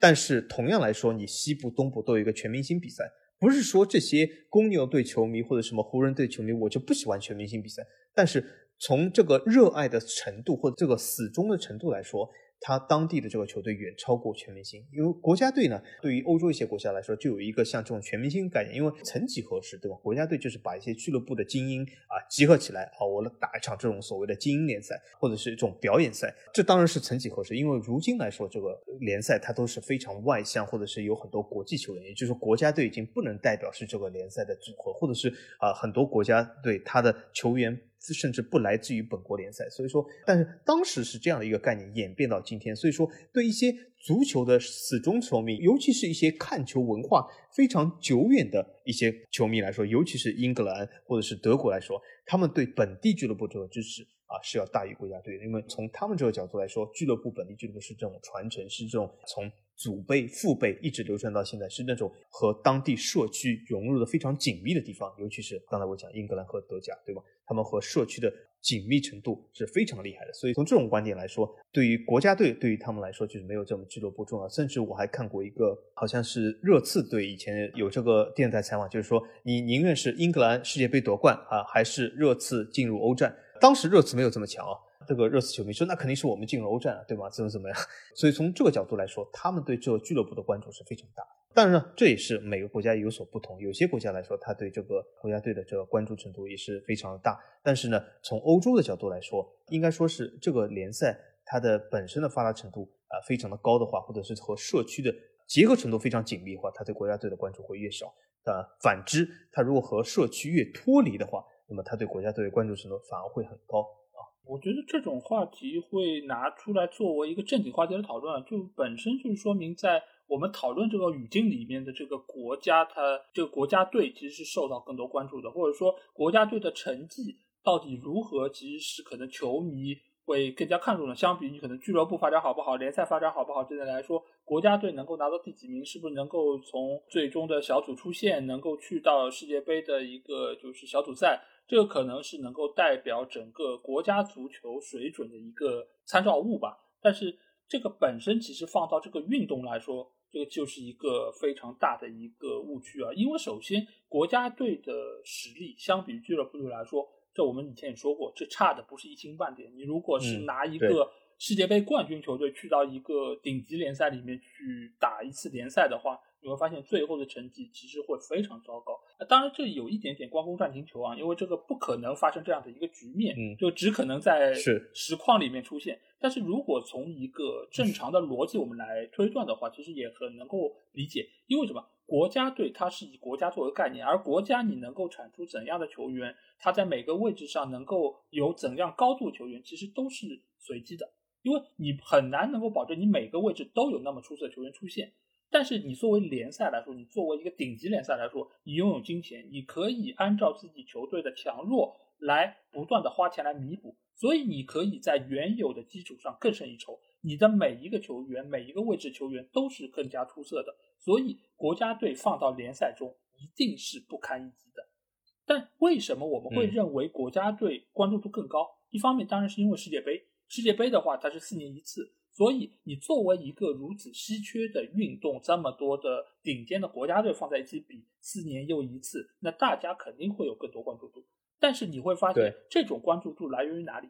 但是同样来说，你西部、东部都有一个全明星比赛，不是说这些公牛队球迷或者什么湖人队球迷，我就不喜欢全明星比赛。但是从这个热爱的程度或者这个死忠的程度来说。他当地的这个球队远超过全明星，因为国家队呢，对于欧洲一些国家来说，就有一个像这种全明星概念，因为曾几何时，对吧？国家队就是把一些俱乐部的精英啊集合起来啊，我打一场这种所谓的精英联赛，或者是一种表演赛。这当然是曾几何时，因为如今来说，这个联赛它都是非常外向，或者是有很多国际球员，也就是国家队已经不能代表是这个联赛的组合，或者是啊很多国家队他的球员。甚至不来自于本国联赛，所以说，但是当时是这样的一个概念演变到今天，所以说对一些足球的死忠球迷，尤其是一些看球文化非常久远的一些球迷来说，尤其是英格兰或者是德国来说，他们对本地俱乐部这个支持啊是要大于国家队的，因为从他们这个角度来说，俱乐部本地俱乐部是这种传承，是这种从。祖辈、父辈一直流传到现在，是那种和当地社区融入的非常紧密的地方。尤其是刚才我讲英格兰和德甲，对吧？他们和社区的紧密程度是非常厉害的。所以从这种观点来说，对于国家队，对于他们来说就是没有这么俱乐部重要。甚至我还看过一个，好像是热刺队以前有这个电台采访，就是说你宁愿是英格兰世界杯夺冠啊，还是热刺进入欧战？当时热刺没有这么强啊。这个热刺球迷说：“那肯定是我们进入欧战了，对吧？怎么怎么样？所以从这个角度来说，他们对这个俱乐部的关注是非常大。当然呢，这也是每个国家有所不同。有些国家来说，他对这个国家队的这个关注程度也是非常的大。但是呢，从欧洲的角度来说，应该说是这个联赛它的本身的发达程度啊非常的高的话，或者是和社区的结合程度非常紧密的话，他对国家队的关注会越少。啊，反之，他如果和社区越脱离的话，那么他对国家队的关注程度反而会很高。”我觉得这种话题会拿出来作为一个正经话题来讨论，就本身就是说明在我们讨论这个语境里面的这个国家，它这个国家队其实是受到更多关注的，或者说国家队的成绩到底如何，其实是可能球迷会更加看重的。相比你可能俱乐部发展好不好，联赛发展好不好这些来说，国家队能够拿到第几名，是不是能够从最终的小组出线，能够去到世界杯的一个就是小组赛。这个可能是能够代表整个国家足球水准的一个参照物吧，但是这个本身其实放到这个运动来说，这个就是一个非常大的一个误区啊。因为首先国家队的实力相比于俱乐部队来说，这我们以前也说过，这差的不是一星半点。你如果是拿一个世界杯冠军球队去到一个顶级联赛里面去打一次联赛的话，你会发现最后的成绩其实会非常糟糕。当然，这有一点点关公战秦球啊，因为这个不可能发生这样的一个局面，嗯，就只可能在实况里面出现。但是如果从一个正常的逻辑我们来推断的话，其实也很能够理解。因为什么？国家队它是以国家作为概念，而国家你能够产出怎样的球员，他在每个位置上能够有怎样高度球员，其实都是随机的。因为你很难能够保证你每个位置都有那么出色的球员出现。但是你作为联赛来说，你作为一个顶级联赛来说，你拥有金钱，你可以按照自己球队的强弱来不断的花钱来弥补，所以你可以在原有的基础上更胜一筹。你的每一个球员，每一个位置球员都是更加出色的，所以国家队放到联赛中一定是不堪一击的。但为什么我们会认为国家队关注度更高？一方面当然是因为世界杯，世界杯的话它是四年一次。所以，你作为一个如此稀缺的运动，这么多的顶尖的国家队放在一起比，四年又一次，那大家肯定会有更多关注度。但是你会发现，这种关注度来源于哪里？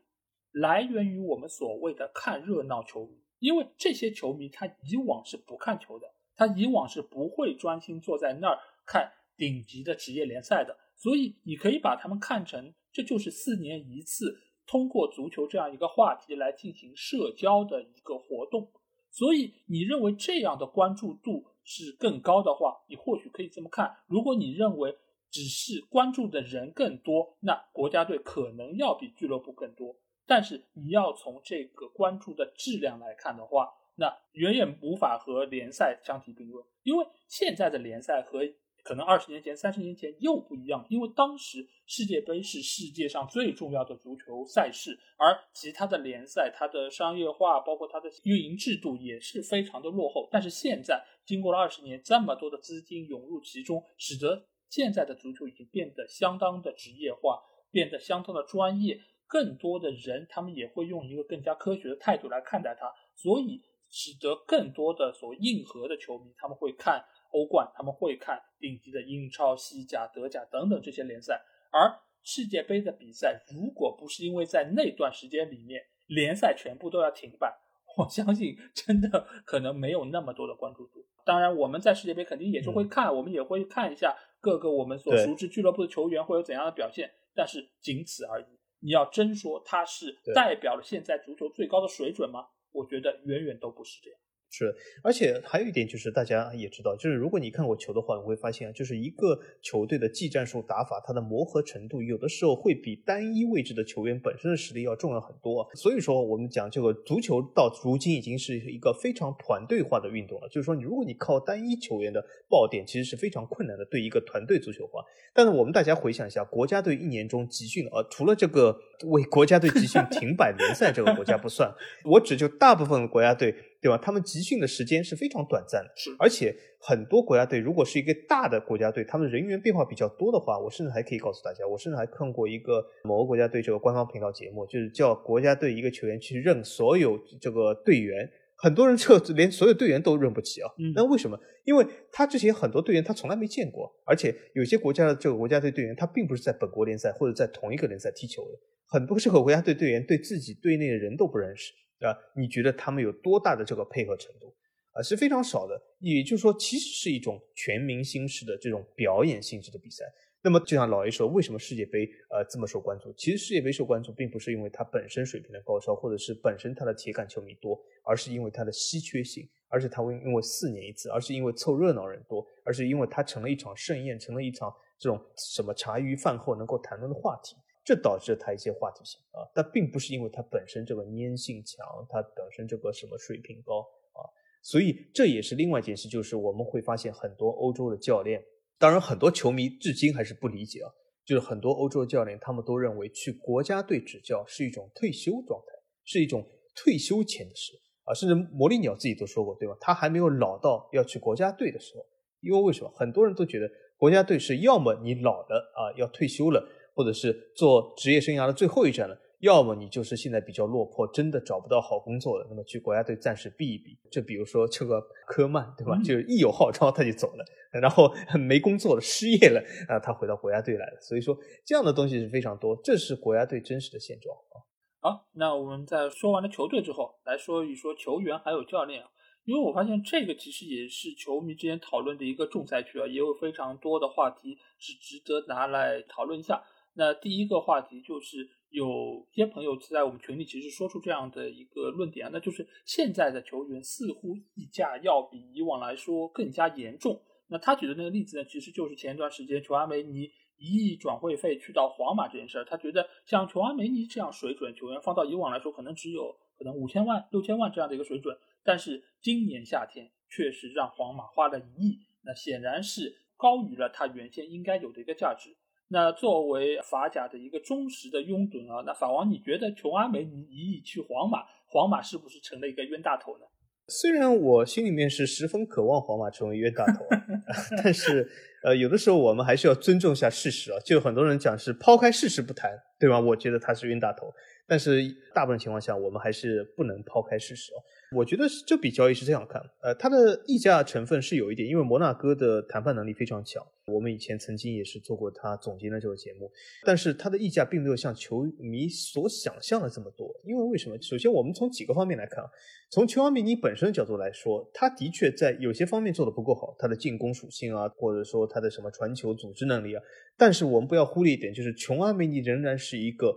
来源于我们所谓的看热闹球迷，因为这些球迷他以往是不看球的。他以往是不会专心坐在那儿看顶级的职业联赛的。所以你可以把他们看成，这就是四年一次通过足球这样一个话题来进行社交的一个活动。所以你认为这样的关注度是更高的话，你或许可以这么看。如果你认为只是关注的人更多，那国家队可能要比俱乐部更多。但是你要从这个关注的质量来看的话，那远远无法和联赛相提并论，因为现在的联赛和可能二十年前、三十年前又不一样，因为当时世界杯是世界上最重要的足球赛事，而其他的联赛它的商业化，包括它的运营制度也是非常的落后。但是现在经过了二十年，这么多的资金涌入其中，使得现在的足球已经变得相当的职业化，变得相当的专业。更多的人，他们也会用一个更加科学的态度来看待它，所以使得更多的所谓硬核的球迷，他们会看欧冠，他们会看顶级的英超、西甲、德甲等等这些联赛。而世界杯的比赛，如果不是因为在那段时间里面联赛全部都要停摆，我相信真的可能没有那么多的关注度。当然，我们在世界杯肯定也是会看，我们也会看一下各个我们所熟知俱乐部的球员会有怎样的表现，但是仅此而已。你要真说它是代表了现在足球最高的水准吗？我觉得远远都不是这样。是，而且还有一点就是，大家也知道，就是如果你看过球的话，你会发现啊，就是一个球队的技战术打法，它的磨合程度，有的时候会比单一位置的球员本身的实力要重要很多。所以说，我们讲这个足球到如今已经是一个非常团队化的运动了。就是说，你如果你靠单一球员的爆点，其实是非常困难的，对一个团队足球化。但是我们大家回想一下，国家队一年中集训，呃，除了这个为国家队集训停摆联赛这个国家不算，我指就大部分国家队。对吧？他们集训的时间是非常短暂的，是。而且很多国家队，如果是一个大的国家队，他们人员变化比较多的话，我甚至还可以告诉大家，我甚至还看过一个某个国家队这个官方频道节目，就是叫国家队一个球员去认所有这个队员，很多人这连所有队员都认不起啊。那为什么？因为他之前很多队员他从来没见过，而且有些国家的这个国家队队员他并不是在本国联赛或者在同一个联赛踢球的，很多这个国家队队员对自己队内的人都不认识。啊，你觉得他们有多大的这个配合程度啊？是非常少的。也就是说，其实是一种全明星式的这种表演性质的比赛。那么，就像老 A 说，为什么世界杯呃这么受关注？其实世界杯受关注，并不是因为它本身水平的高超，或者是本身它的铁杆球迷多，而是因为它的稀缺性，而且它会因为四年一次，而是因为凑热闹人多，而是因为它成了一场盛宴，成了一场这种什么茶余饭后能够谈论的话题。这导致他一些话题性啊，但并不是因为他本身这个粘性强，他本身这个什么水平高啊，所以这也是另外一件事，就是我们会发现很多欧洲的教练，当然很多球迷至今还是不理解啊，就是很多欧洲的教练他们都认为去国家队执教是一种退休状态，是一种退休前的事啊，甚至魔力鸟自己都说过，对吧？他还没有老到要去国家队的时候，因为为什么？很多人都觉得国家队是要么你老了啊，要退休了。或者是做职业生涯的最后一站了，要么你就是现在比较落魄，真的找不到好工作了，那么去国家队暂时避一避。就比如说这个科曼，对吧？就是一有号召他就走了，然后没工作了，失业了啊，他回到国家队来了。所以说这样的东西是非常多，这是国家队真实的现状啊。好，那我们在说完了球队之后，来说一说球员还有教练啊，因为我发现这个其实也是球迷之间讨论的一个重灾区啊，也有非常多的话题是值得拿来讨论一下。那第一个话题就是有些朋友在我们群里其实说出这样的一个论点啊，那就是现在的球员似乎溢价要比以往来说更加严重。那他举的那个例子呢，其实就是前一段时间球阿梅尼一亿转会费去到皇马这件事儿。他觉得像球阿梅尼这样水准球员放到以往来说，可能只有可能五千万、六千万这样的一个水准，但是今年夏天确实让皇马花了一亿，那显然是高于了他原先应该有的一个价值。那作为法甲的一个忠实的拥趸啊，那法王，你觉得琼阿梅尼一亿去皇马，皇马是不是成了一个冤大头呢？虽然我心里面是十分渴望皇马成为冤大头，但是呃，有的时候我们还是要尊重一下事实啊。就很多人讲是抛开事实不谈，对吧？我觉得他是冤大头，但是大部分情况下我们还是不能抛开事实哦。我觉得这笔交易是这样看，呃，它的溢价成分是有一点，因为摩纳哥的谈判能力非常强。我们以前曾经也是做过他总监的这个节目，但是它的溢价并没有像球迷所想象的这么多。因为为什么？首先，我们从几个方面来看啊，从球王迷你本身的角度来说，他的确在有些方面做的不够好，他的进攻属性啊，或者说他的什么传球组织能力啊。但是我们不要忽略一点，就是琼阿梅尼仍然是一个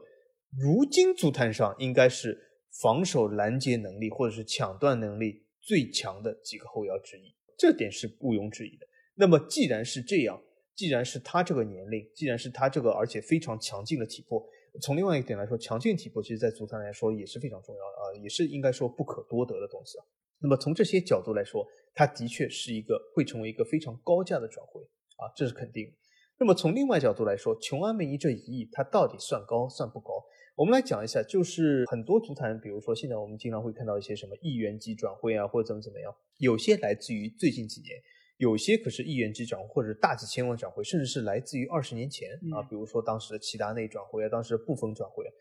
如今足坛上应该是防守拦截能力或者是抢断能力最强的几个后腰之一，这点是毋庸置疑的。那么既然是这样，既然是他这个年龄，既然是他这个而且非常强劲的体魄，从另外一点来说，强劲体魄其实在足坛来说也是非常重要的啊，也是应该说不可多得的东西啊。那么从这些角度来说，他的确是一个会成为一个非常高价的转会啊，这是肯定。那么从另外角度来说，琼安梅尼这一亿，它到底算高算不高？我们来讲一下，就是很多足坛，比如说现在我们经常会看到一些什么亿元级转会啊，或者怎么怎么样，有些来自于最近几年。有些可是亿元级转会，或者大几千万转会，甚至是来自于二十年前啊，比如说当时的齐达内转会啊，当时的布冯转会。啊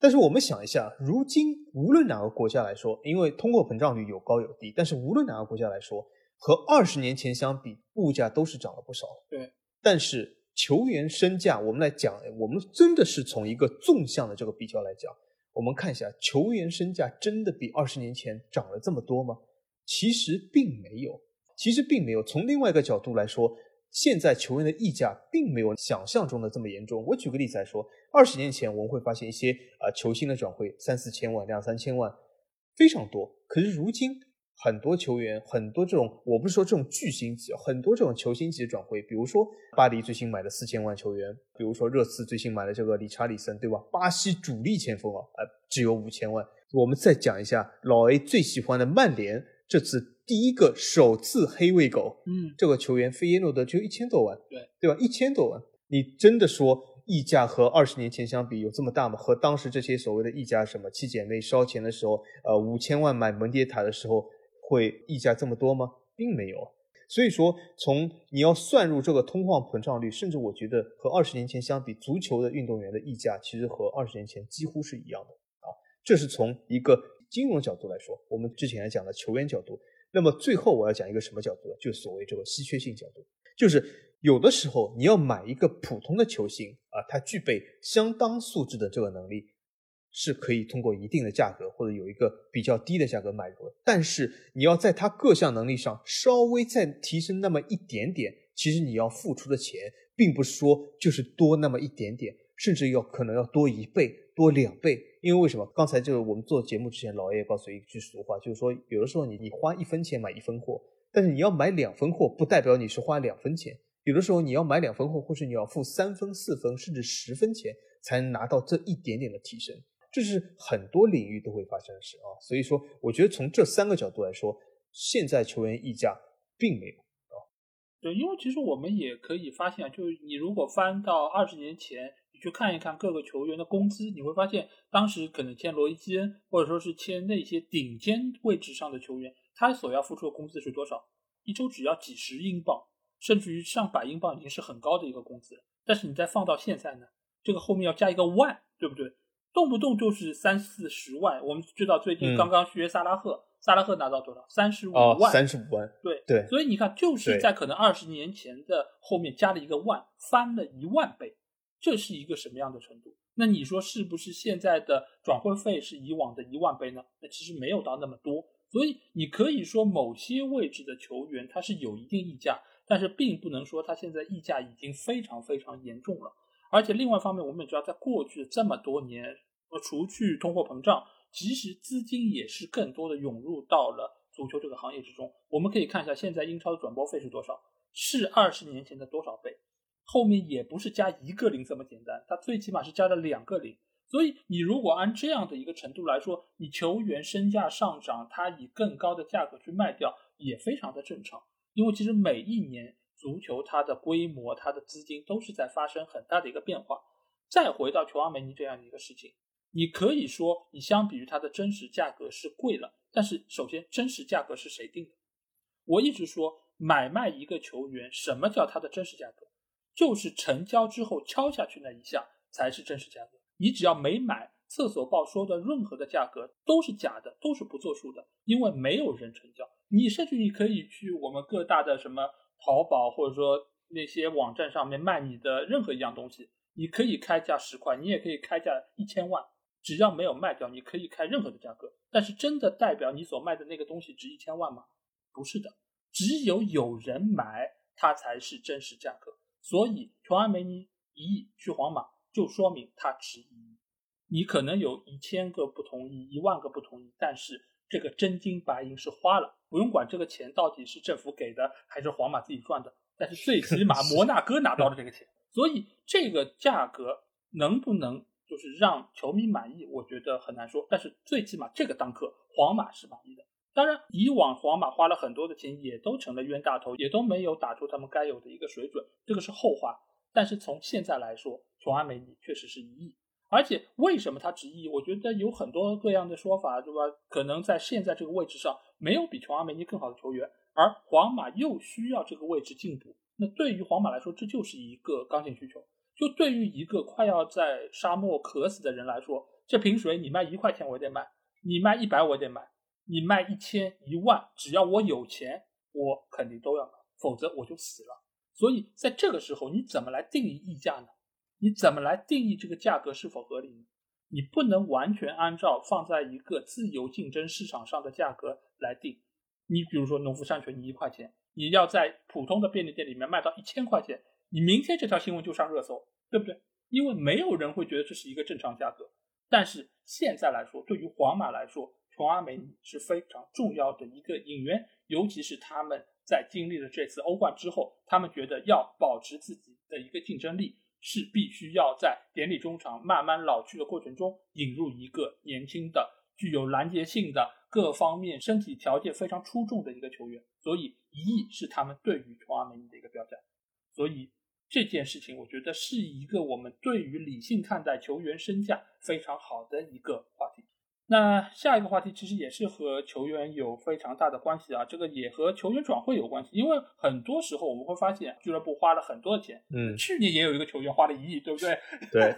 但是我们想一下，如今无论哪个国家来说，因为通货膨胀率有高有低，但是无论哪个国家来说，和二十年前相比，物价都是涨了不少。对。但是球员身价，我们来讲，我们真的是从一个纵向的这个比较来讲，我们看一下球员身价真的比二十年前涨了这么多吗？其实并没有。其实并没有。从另外一个角度来说，现在球员的溢价并没有想象中的这么严重。我举个例子来说，二十年前我们会发现一些啊球星的转会三四千万、两三千万非常多。可是如今很多球员，很多这种我不是说这种巨星级，很多这种球星级的转会，比如说巴黎最新买的四千万球员，比如说热刺最新买的这个理查里森，对吧？巴西主力前锋啊，呃，只有五千万。我们再讲一下老 A 最喜欢的曼联这次。第一个首次黑喂狗，嗯，这个球员费耶诺德只有一千多万，对对吧？一千多万，你真的说溢价和二十年前相比有这么大吗？和当时这些所谓的溢价什么七姐妹烧钱的时候，呃，五千万买蒙迭塔的时候会溢价这么多吗？并没有。所以说，从你要算入这个通货膨胀率，甚至我觉得和二十年前相比，足球的运动员的溢价其实和二十年前几乎是一样的啊。这是从一个金融角度来说，我们之前讲的球员角度。那么最后我要讲一个什么角度呢？就所谓这个稀缺性角度，就是有的时候你要买一个普通的球星啊，他具备相当素质的这个能力，是可以通过一定的价格或者有一个比较低的价格买入的。但是你要在他各项能力上稍微再提升那么一点点，其实你要付出的钱，并不是说就是多那么一点点，甚至要可能要多一倍、多两倍。因为为什么？刚才就是我们做节目之前，老爷也告诉一句俗话，就是说，有的时候你你花一分钱买一分货，但是你要买两分货，不代表你是花两分钱。有的时候你要买两分货，或是你要付三分、四分，甚至十分钱，才能拿到这一点点的提升。这是很多领域都会发生的事啊。所以说，我觉得从这三个角度来说，现在球员溢价并没有啊。对，因为其实我们也可以发现，就是你如果翻到二十年前。你去看一看各个球员的工资，你会发现当时可能签罗伊基恩，或者说是签那些顶尖位置上的球员，他所要付出的工资是多少？一周只要几十英镑，甚至于上百英镑已经是很高的一个工资。但是你再放到现在呢，这个后面要加一个万，对不对？动不动就是三四十万。我们知道最近刚刚续约萨拉赫，萨拉赫拿到多少？三十五万。三十五万。对对。所以你看，就是在可能二十年前的后面加了一个万，翻了一万倍。这是一个什么样的程度？那你说是不是现在的转会费是以往的一万倍呢？那其实没有到那么多，所以你可以说某些位置的球员他是有一定溢价，但是并不能说他现在溢价已经非常非常严重了。而且另外一方面，我们也知道，在过去这么多年，呃，除去通货膨胀，其实资金也是更多的涌入到了足球这个行业之中。我们可以看一下现在英超的转播费是多少，是二十年前的多少倍？后面也不是加一个零这么简单，它最起码是加了两个零。所以你如果按这样的一个程度来说，你球员身价上涨，它以更高的价格去卖掉也非常的正常。因为其实每一年足球它的规模、它的资金都是在发生很大的一个变化。再回到球王梅尼这样的一个事情，你可以说你相比于它的真实价格是贵了，但是首先真实价格是谁定的？我一直说买卖一个球员，什么叫它的真实价格？就是成交之后敲下去那一下才是真实价格。你只要没买，厕所报说的任何的价格都是假的，都是不作数的，因为没有人成交。你甚至你可以去我们各大的什么淘宝或者说那些网站上面卖你的任何一样东西，你可以开价十块，你也可以开价一千万，只要没有卖掉，你可以开任何的价格。但是真的代表你所卖的那个东西值一千万吗？不是的，只有有人买，它才是真实价格。所以琼安梅尼一亿去皇马，就说明它值一亿。你可能有一千个不同意，一万个不同意，但是这个真金白银是花了，不用管这个钱到底是政府给的还是皇马自己赚的，但是最起码 摩纳哥拿到了这个钱，所以这个价格能不能就是让球迷满意，我觉得很难说。但是最起码这个当刻皇马是满意的。当然，以往皇马花了很多的钱，也都成了冤大头，也都没有打出他们该有的一个水准，这个是后话。但是从现在来说，琼阿梅尼确实是一亿。而且为什么他值一亿？我觉得有很多各样的说法，对吧？可能在现在这个位置上，没有比琼阿梅尼更好的球员，而皇马又需要这个位置进补。那对于皇马来说，这就是一个刚性需求。就对于一个快要在沙漠渴死的人来说，这瓶水你卖一块钱我也得买，你卖一百我也得买，你卖一千一万，只要我有钱，我肯定都要买，否则我就死了。所以在这个时候，你怎么来定义溢价呢？你怎么来定义这个价格是否合理？你不能完全按照放在一个自由竞争市场上的价格来定。你比如说农夫山泉，你一块钱，你要在普通的便利店里面卖到一千块钱，你明天这条新闻就上热搜，对不对？因为没有人会觉得这是一个正常价格。但是现在来说，对于皇马来说，琼阿梅尼是非常重要的一个引援，尤其是他们在经历了这次欧冠之后，他们觉得要保持自己的一个竞争力。是必须要在典礼中场慢慢老去的过程中引入一个年轻的、具有拦截性的、各方面身体条件非常出众的一个球员。所以一亿是他们对于琼阿梅尼的一个标价。所以这件事情，我觉得是一个我们对于理性看待球员身价非常好的一个话题。那下一个话题其实也是和球员有非常大的关系啊，这个也和球员转会有关系，因为很多时候我们会发现俱乐部花了很多的钱，嗯，去年也有一个球员花了一亿，对不对？对，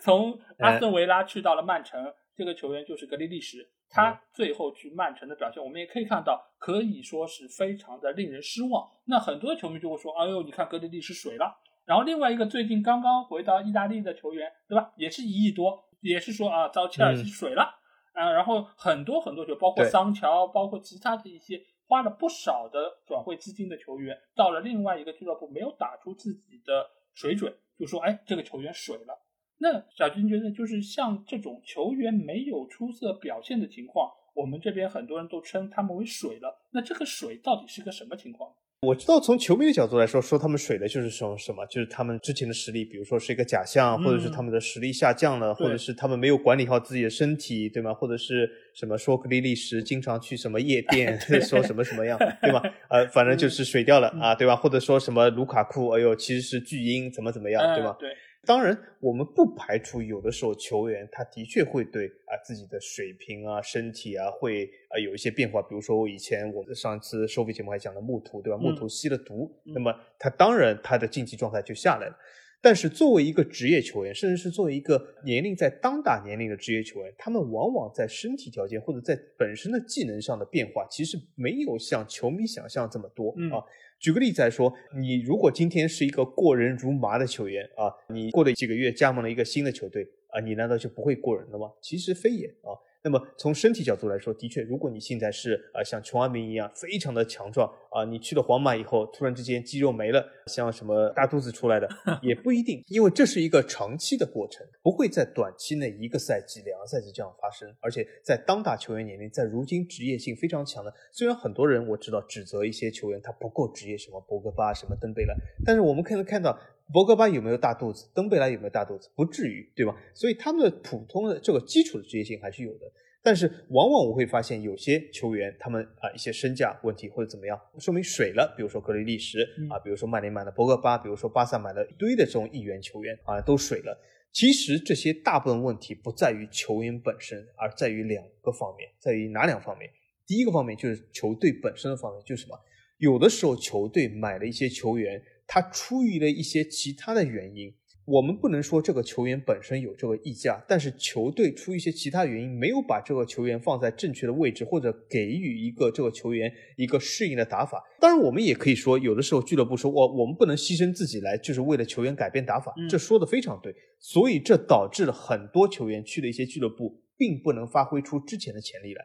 从阿斯顿维拉去到了曼城，这个球员就是格里利什，他最后去曼城的表现，我们也可以看到，可以说是非常的令人失望。那很多的球迷就会说，哎呦，你看格里利什水了。然后另外一个最近刚刚回到意大利的球员，对吧？也是一亿多，也是说啊，遭切尔西水了。啊，然后很多很多球，包括桑乔，包括其他的一些花了不少的转会资金的球员，到了另外一个俱乐部没有打出自己的水准，就说哎，这个球员水了。那小军觉得，就是像这种球员没有出色表现的情况，我们这边很多人都称他们为水了。那这个水到底是个什么情况？我知道，从球迷的角度来说，说他们水的就是说什么，就是他们之前的实力，比如说是一个假象，或者是他们的实力下降了，或者是他们没有管理好自己的身体，对吗？或者是什么说格里利什经常去什么夜店，说什么什么样，对吧？呃，反正就是水掉了啊，对吧？或者说什么卢卡库，哎呦，其实是巨婴，怎么怎么样，对吧？对。当然，我们不排除有的时候球员他的确会对啊自己的水平啊、身体啊会啊有一些变化。比如说，我以前我们上次收费节目还讲了木图，对吧？木图吸了毒，那么他当然他的竞技状态就下来了。但是作为一个职业球员，甚至是作为一个年龄在当打年龄的职业球员，他们往往在身体条件或者在本身的技能上的变化，其实没有像球迷想象这么多啊。举个例子来说，你如果今天是一个过人如麻的球员啊，你过了几个月加盟了一个新的球队啊，你难道就不会过人了吗？其实非也啊。那么从身体角度来说，的确，如果你现在是啊像琼阿明一样非常的强壮啊，你去了皇马以后，突然之间肌肉没了，像什么大肚子出来的 也不一定，因为这是一个长期的过程，不会在短期内一个赛季、两个赛季这样发生。而且在当打球员年龄，在如今职业性非常强的，虽然很多人我知道指责一些球员他不够职业，什么博格巴、什么登贝莱，但是我们可以看到。博格巴有没有大肚子？登贝莱有没有大肚子？不至于，对吧？所以他们的普通的这个基础的职业性还是有的。但是往往我会发现有些球员，他们啊一些身价问题或者怎么样，说明水了。比如说格雷利什啊，比如说曼联买的博格巴，比如说巴萨买了一堆的这种一元球员啊，都水了。其实这些大部分问题不在于球员本身，而在于两个方面，在于哪两方面？第一个方面就是球队本身的方面，就是什么？有的时候球队买了一些球员。他出于了一些其他的原因，我们不能说这个球员本身有这个溢价，但是球队出于一些其他原因没有把这个球员放在正确的位置，或者给予一个这个球员一个适应的打法。当然，我们也可以说，有的时候俱乐部说，我我们不能牺牲自己来，就是为了球员改变打法，这说的非常对。所以这导致了很多球员去了一些俱乐部，并不能发挥出之前的潜力来。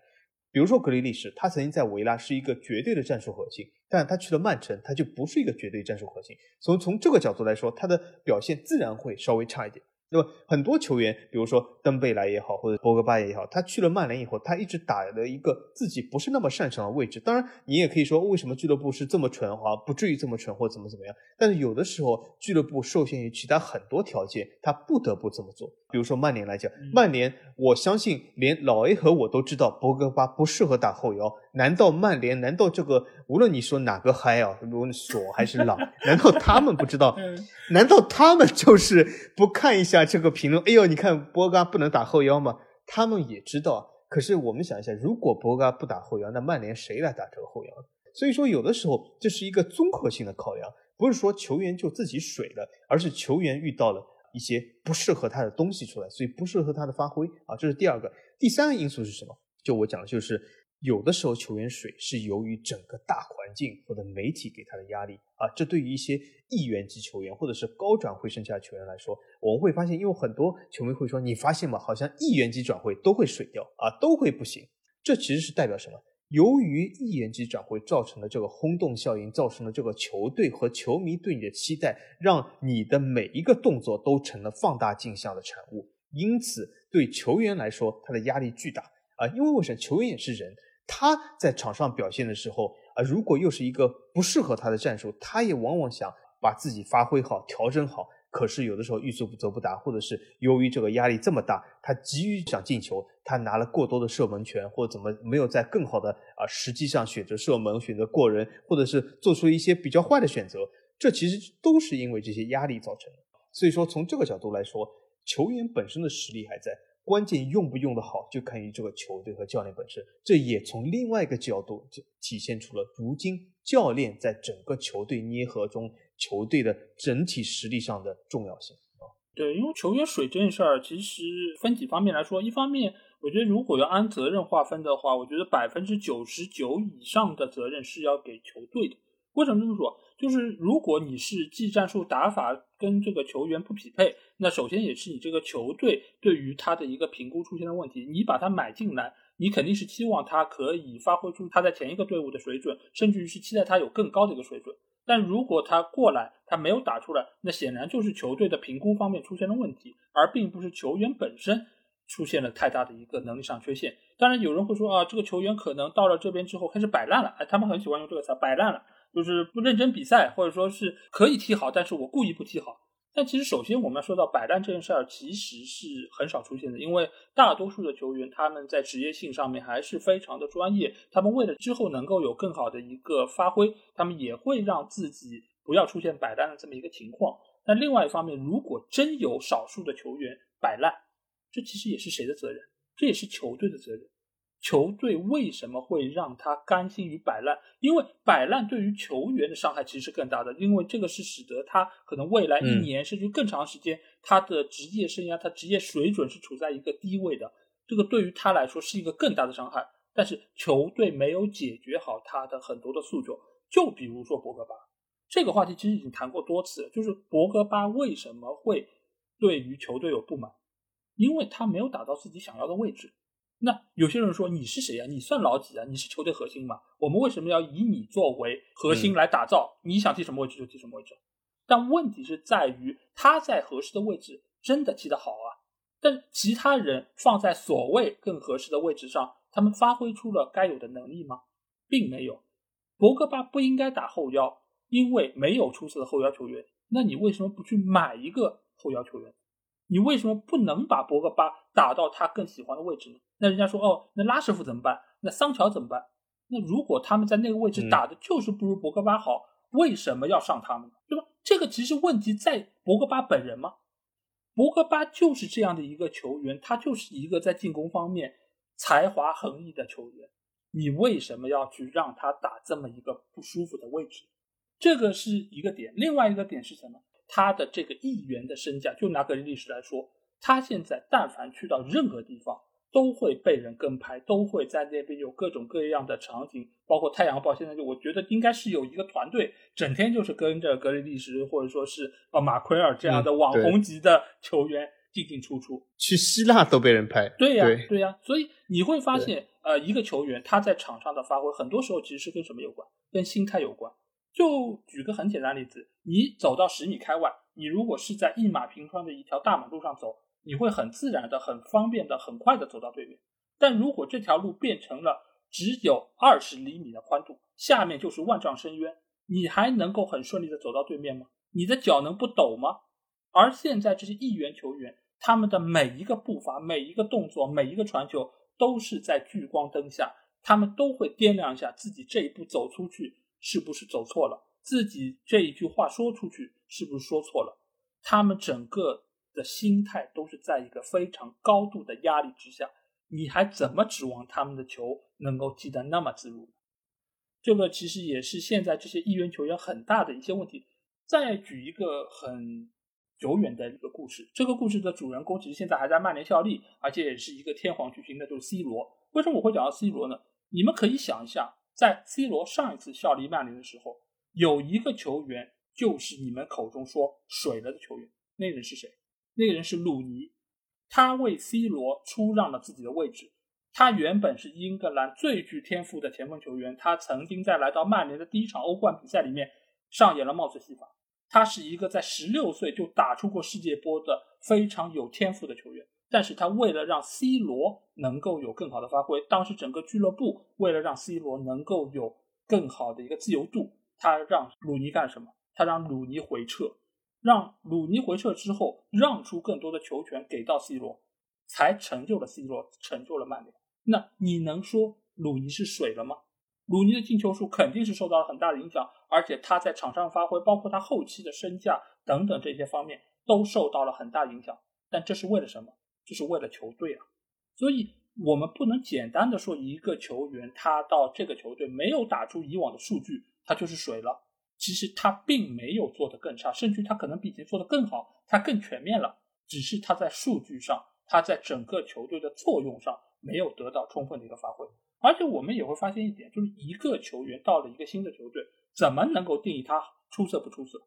比如说格里利什，他曾经在维拉是一个绝对的战术核心，但他去了曼城，他就不是一个绝对战术核心。从从这个角度来说，他的表现自然会稍微差一点。那么很多球员，比如说登贝莱也好，或者博格巴也好，他去了曼联以后，他一直打了一个自己不是那么擅长的位置。当然，你也可以说，为什么俱乐部是这么蠢啊？不至于这么蠢，或怎么怎么样。但是有的时候，俱乐部受限于其他很多条件，他不得不这么做。比如说曼联来讲，曼联，我相信连老 A 和我都知道博格巴不适合打后腰。难道曼联？难道这个无论你说哪个嗨啊，无论索还是朗，难道他们不知道？难道他们就是不看一下？这个评论，哎呦，你看博格巴不能打后腰吗？他们也知道。可是我们想一下，如果博格巴不打后腰，那曼联谁来打这个后腰？所以说，有的时候这是一个综合性的考量，不是说球员就自己水了，而是球员遇到了一些不适合他的东西出来，所以不适合他的发挥啊。这是第二个，第三个因素是什么？就我讲的就是。有的时候球员水是由于整个大环境或者媒体给他的压力啊，这对于一些亿元级球员或者是高转会身价球员来说，我们会发现，因为很多球迷会说，你发现吗？好像亿元级转会都会水掉啊，都会不行。这其实是代表什么？由于亿元级转会造成的这个轰动效应，造成了这个球队和球迷对你的期待，让你的每一个动作都成了放大镜像的产物，因此对球员来说，他的压力巨大啊，因为为什么？球员也是人。他在场上表现的时候啊，如果又是一个不适合他的战术，他也往往想把自己发挥好、调整好。可是有的时候欲速则不达，或者是由于这个压力这么大，他急于想进球，他拿了过多的射门权，或者怎么没有在更好的啊实际上选择射门、选择过人，或者是做出一些比较坏的选择。这其实都是因为这些压力造成的。所以说，从这个角度来说，球员本身的实力还在。关键用不用得好，就看于这个球队和教练本身。这也从另外一个角度就体现出了如今教练在整个球队捏合中，球队的整体实力上的重要性啊。对，因为球员水这件事儿，其实分几方面来说。一方面，我觉得如果要按责任划分的话，我觉得百分之九十九以上的责任是要给球队的。为什么这么说？就是如果你是技战术打法跟这个球员不匹配，那首先也是你这个球队对于他的一个评估出现了问题。你把他买进来，你肯定是期望他可以发挥出他在前一个队伍的水准，甚至于是期待他有更高的一个水准。但如果他过来，他没有打出来，那显然就是球队的评估方面出现了问题，而并不是球员本身出现了太大的一个能力上缺陷。当然，有人会说啊，这个球员可能到了这边之后开始摆烂了，哎，他们很喜欢用这个词，摆烂了。就是不认真比赛，或者说是可以踢好，但是我故意不踢好。但其实首先我们要说到摆烂这件事儿，其实是很少出现的，因为大多数的球员他们在职业性上面还是非常的专业，他们为了之后能够有更好的一个发挥，他们也会让自己不要出现摆烂的这么一个情况。那另外一方面，如果真有少数的球员摆烂，这其实也是谁的责任？这也是球队的责任。球队为什么会让他甘心于摆烂？因为摆烂对于球员的伤害其实是更大的，因为这个是使得他可能未来一年甚至更长时间，他的职业生涯、他职业水准是处在一个低位的。这个对于他来说是一个更大的伤害。但是球队没有解决好他的很多的诉求，就比如说博格巴这个话题，其实已经谈过多次，就是博格巴为什么会对于球队有不满？因为他没有打到自己想要的位置。那有些人说你是谁呀？你算老几啊？你是球队核心吗？我们为什么要以你作为核心来打造？你想踢什么位置就踢什么位置。但问题是在于他在合适的位置真的踢得好啊，但其他人放在所谓更合适的位置上，他们发挥出了该有的能力吗？并没有。博格巴不应该打后腰，因为没有出色的后腰球员。那你为什么不去买一个后腰球员？你为什么不能把博格巴打到他更喜欢的位置呢？那人家说哦，那拉什福怎么办？那桑乔怎么办？那如果他们在那个位置打的就是不如博格巴好，为什么要上他们呢？对吧？这个其实问题在博格巴本人吗？博格巴就是这样的一个球员，他就是一个在进攻方面才华横溢的球员。你为什么要去让他打这么一个不舒服的位置？这个是一个点。另外一个点是什么？他的这个亿元的身价，就拿格林利什来说，他现在但凡去到任何地方，都会被人跟拍，都会在那边有各种各样的场景，包括《太阳报》现在就我觉得应该是有一个团队，整天就是跟着格林利什或者说是呃马奎尔这样的网红级的球员进进出出。去希腊都被人拍。对呀，对呀，所以你会发现，呃，一个球员他在场上的发挥，很多时候其实是跟什么有关？跟心态有关。就举个很简单例子，你走到十米开外，你如果是在一马平川的一条大马路上走，你会很自然的、很方便的、很快的走到对面。但如果这条路变成了只有二十厘米的宽度，下面就是万丈深渊，你还能够很顺利的走到对面吗？你的脚能不抖吗？而现在这些亿元球员，他们的每一个步伐、每一个动作、每一个传球，都是在聚光灯下，他们都会掂量一下自己这一步走出去。是不是走错了？自己这一句话说出去是不是说错了？他们整个的心态都是在一个非常高度的压力之下，你还怎么指望他们的球能够踢得那么自如？这个其实也是现在这些亿元球员很大的一些问题。再举一个很久远的一个故事，这个故事的主人公其实现在还在曼联效力，而且也是一个天皇巨星，那就是 C 罗。为什么我会讲到 C 罗呢？你们可以想一下。在 C 罗上一次效力曼联的时候，有一个球员就是你们口中说水了的球员，那人是谁？那个人是鲁尼，他为 C 罗出让了自己的位置。他原本是英格兰最具天赋的前锋球员，他曾经在来到曼联的第一场欧冠比赛里面上演了帽子戏法。他是一个在十六岁就打出过世界波的非常有天赋的球员。但是他为了让 C 罗能够有更好的发挥，当时整个俱乐部为了让 C 罗能够有更好的一个自由度，他让鲁尼干什么？他让鲁尼回撤，让鲁尼回撤之后，让出更多的球权给到 C 罗，才成就了 C 罗，成就了曼联。那你能说鲁尼是水了吗？鲁尼的进球数肯定是受到了很大的影响，而且他在场上发挥，包括他后期的身价等等这些方面都受到了很大影响。但这是为了什么？就是为了球队啊，所以我们不能简单的说一个球员他到这个球队没有打出以往的数据，他就是水了。其实他并没有做得更差，甚至他可能比以前做得更好，他更全面了。只是他在数据上，他在整个球队的作用上没有得到充分的一个发挥。而且我们也会发现一点，就是一个球员到了一个新的球队，怎么能够定义他出色不出色？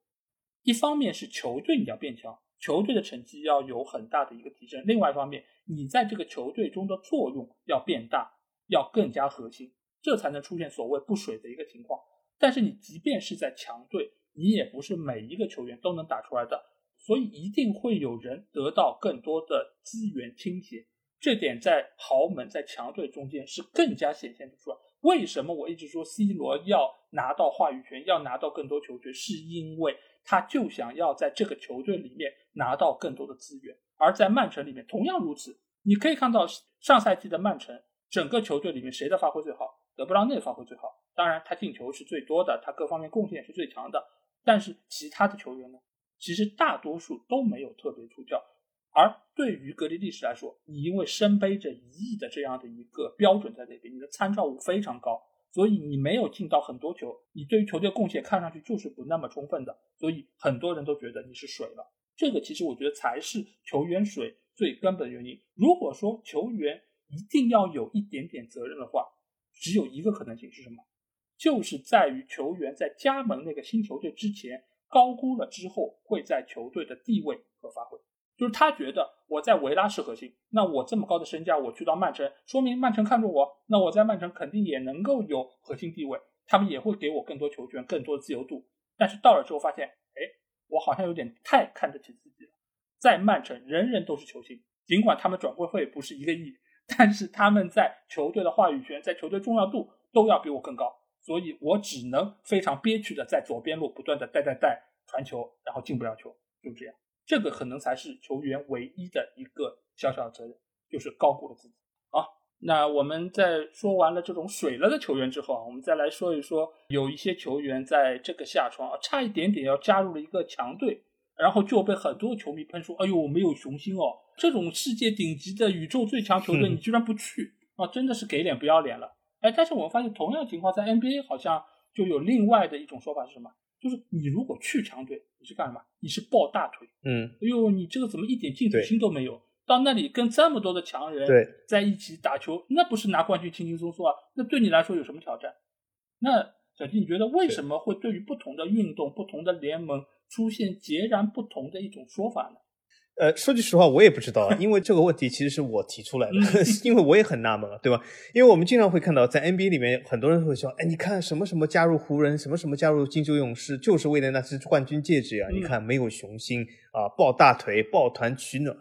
一方面是球队你要变强。球队的成绩要有很大的一个提升。另外一方面，你在这个球队中的作用要变大，要更加核心，这才能出现所谓不水的一个情况。但是你即便是在强队，你也不是每一个球员都能打出来的，所以一定会有人得到更多的资源倾斜。这点在豪门、在强队中间是更加显现出来。为什么我一直说 C 罗要拿到话语权，要拿到更多球权，是因为。他就想要在这个球队里面拿到更多的资源，而在曼城里面同样如此。你可以看到上赛季的曼城，整个球队里面谁的发挥最好？德布劳内发挥最好，当然他进球是最多的，他各方面贡献也是最强的。但是其他的球员呢？其实大多数都没有特别出挑。而对于格里利什来说，你因为身背着一亿的这样的一个标准在那边，你的参照物非常高。所以你没有进到很多球，你对于球队贡献看上去就是不那么充分的，所以很多人都觉得你是水了。这个其实我觉得才是球员水最根本的原因。如果说球员一定要有一点点责任的话，只有一个可能性是什么？就是在于球员在加盟那个新球队之前高估了之后会在球队的地位和发挥。就是他觉得我在维拉是核心，那我这么高的身价，我去到曼城，说明曼城看中我，那我在曼城肯定也能够有核心地位，他们也会给我更多球权、更多自由度。但是到了之后发现，哎，我好像有点太看得起自己了。在曼城，人人都是球星，尽管他们转会费不是一个亿，但是他们在球队的话语权、在球队重要度都要比我更高，所以我只能非常憋屈的在左边路不断的带带带传球，然后进不了球，就这样。这个可能才是球员唯一的一个小小的责任，就是高估了自己。好，那我们在说完了这种水了的球员之后啊，我们再来说一说，有一些球员在这个夏窗啊，差一点点要加入了一个强队，然后就被很多球迷喷说：“哎呦，没有雄心哦，这种世界顶级的宇宙最强球队，你居然不去啊，真的是给脸不要脸了。”哎，但是我们发现同样情况在 NBA 好像就有另外的一种说法是什么？就是你如果去强队，你是干什么？你是抱大腿。嗯，哎呦，你这个怎么一点进取心都没有？到那里跟这么多的强人在一起打球，那不是拿冠军轻轻松松啊？那对你来说有什么挑战？那小金，你觉得为什么会对于不同的运动、不同的联盟出现截然不同的一种说法呢？呃，说句实话，我也不知道啊，因为这个问题其实是我提出来的，因为我也很纳闷啊，对吧？因为我们经常会看到，在 NBA 里面，很多人会说，哎，你看什么什么加入湖人，什么什么加入金州勇士，就是为了那只冠军戒指呀、嗯你看没有雄心啊，抱大腿、抱团取暖，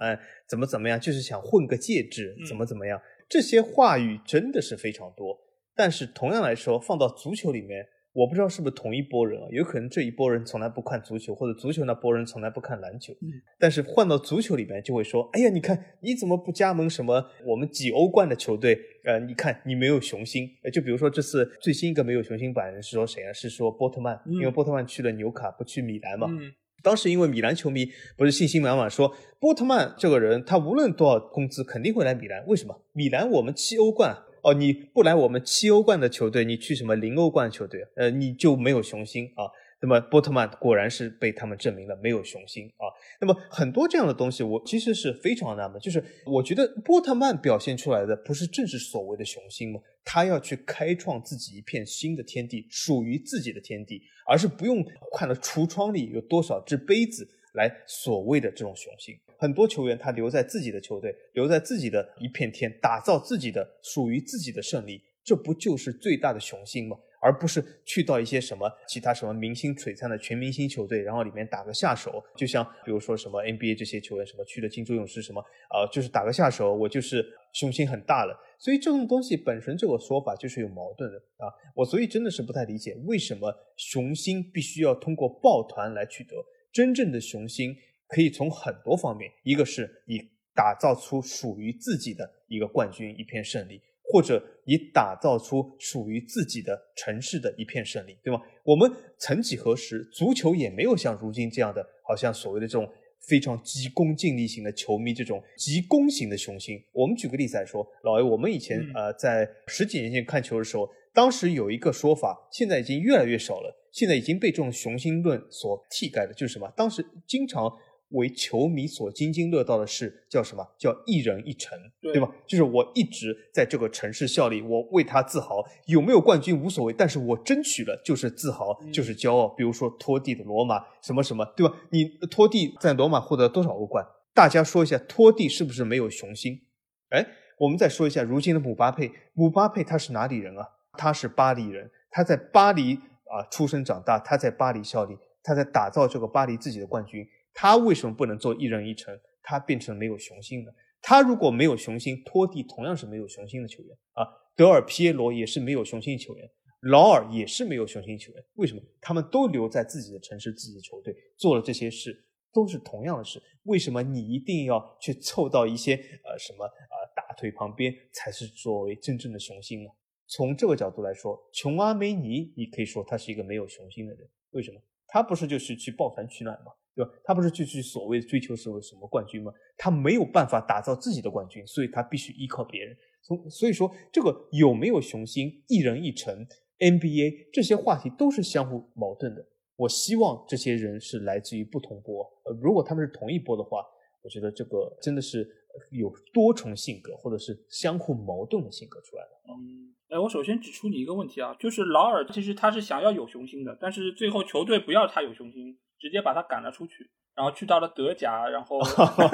怎么怎么样，就是想混个戒指，嗯怎么怎么样，这些话语真的是非常多。但是同样来说，放到足球里面，我不知道是不是同一波人啊，有可能这一波人从来不看足球，或者足球那波人从来不看篮球。嗯但是换到足球里面，就会说：“哎呀，你看你怎么不加盟什么我们几欧冠的球队？呃，你看你没有雄心。呃，就比如说这次最新一个没有雄心版人是说谁啊？是说波特曼，嗯因为波特曼去了纽卡，不去米兰嘛。嗯当时因为米兰球迷不是信心满满说，波特曼这个人他无论多少工资肯定会来米兰，为什么？米兰我们七欧冠哦，你不来我们七欧冠的球队，你去什么零欧冠球队？呃，你就没有雄心啊。那么波特曼果然是被他们证明了没有雄心啊。那么很多这样的东西，我其实是非常纳闷，就是我觉得波特曼表现出来的不是正是所谓的雄心吗？他要去开创自己一片新的天地，属于自己的天地，而是不用看到橱窗里有多少只杯子来所谓的这种雄心。很多球员他留在自己的球队，留在自己的一片天，打造自己的属于自己的胜利，这不就是最大的雄心吗？而不是去到一些什么其他什么明星璀璨的全明星球队，然后里面打个下手，就像比如说什么 NBA 这些球员，什么去了金州勇士，什么啊、呃就是打个下手，我就是雄心很大了。所以这种东西本身这个说法就是有矛盾的啊，我所以真的是不太理解为什么雄心必须要通过抱团来取得。真正的雄心可以从很多方面，一个是你打造出属于自己的一个冠军一片胜利，或者你打造出属于自己的城市的一片胜利，对吗？我们曾几何时，足球也没有像如今这样的，好像所谓的这种非常急功近利型的球迷这种急功型的雄心。我们举个例子来说，老 A，我们以前、嗯呃在十几年前看球的时候，当时有一个说法，现在已经越来越少了，现在已经被这种雄心论所替代了，就是什么？当时经常为球迷所津津乐道的事叫什么？叫一人一城，对对吧？就是我一直在这个城市效力，我为他自豪，有没有冠军无所谓，但是我争取了就是自豪，嗯就是骄傲。比如说托蒂的罗马，什么什么，对吧？你托蒂在罗马获得多少欧冠？大家说一下，托蒂是不是没有雄心？哎，我们再说一下如今的姆巴佩，姆巴佩他是哪里人啊？他是巴黎人，他在巴黎啊出生长大，他在巴黎效力，他在打造这个巴黎自己的冠军。他为什么不能做一人一城？他变成没有雄心的。他如果没有雄心，托蒂同样是没有雄心的球员啊。德尔皮耶罗也是没有雄心球员，劳尔也是没有雄心球员。为什么？他们都留在自己的城市、自己的球队，做了这些事，都是同样的事。为什么你一定要去凑到一些呃什么呃大腿旁边才是作为真正的雄心呢？从这个角度来说，琼阿梅尼，你可以说他是一个没有雄心的人。为什么？他不是就是去抱团取暖吗？对吧？他不是就去所谓追求所谓什么冠军吗？他没有办法打造自己的冠军，所以他必须依靠别人。从所以说，这个有没有雄心，一人一城，NBA 这些话题都是相互矛盾的。我希望这些人是来自于不同波，呃，如果他们是同一波的话，我觉得这个真的是有多重性格，或者是相互矛盾的性格出来了。嗯，哎，我首先指出你一个问题啊，就是劳尔其实他是想要有雄心的，但是最后球队不要他有雄心，直接把他赶了出去，然后去到了德甲，然后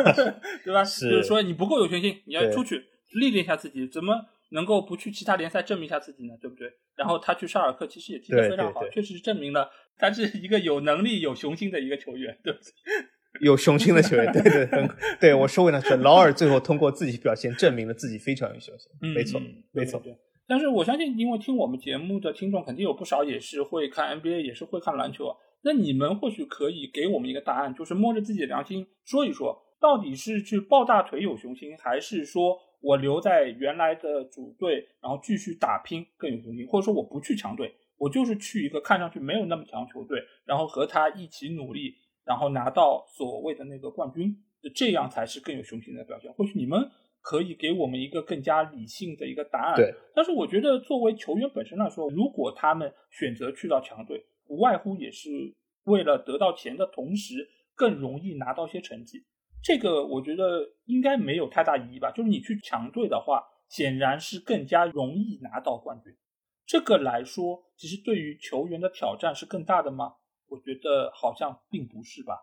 对吧？是就是说你不够有雄心，你要出去历练一下自己，怎么能够不去其他联赛证明一下自己呢？对不对？然后他去沙尔克其实也踢得非常好，对对确实是证明了他是一个有能力、有雄心的一个球员，对不对？有雄心的球员，对对对 对，我说回来是劳尔最后通过自己表现证明了自己非常有雄心，嗯没错嗯没错对。对对但是我相信，因为听我们节目的听众肯定有不少也是会看 NBA，也是会看篮球啊。那你们或许可以给我们一个答案，就是摸着自己的良心说一说，到底是去抱大腿有雄心，还是说我留在原来的主队，然后继续打拼更有雄心，或者说我不去强队，我就是去一个看上去没有那么强球队，然后和他一起努力，然后拿到所谓的那个冠军，这样才是更有雄心的表现。或许你们可以给我们一个更加理性的一个答案。对，但是我觉得作为球员本身来说，如果他们选择去到强队，无外乎也是为了得到钱的同时，更容易拿到些成绩。这个我觉得应该没有太大意义吧。就是你去强队的话，显然是更加容易拿到冠军。这个来说，其实对于球员的挑战是更大的吗？我觉得好像并不是吧。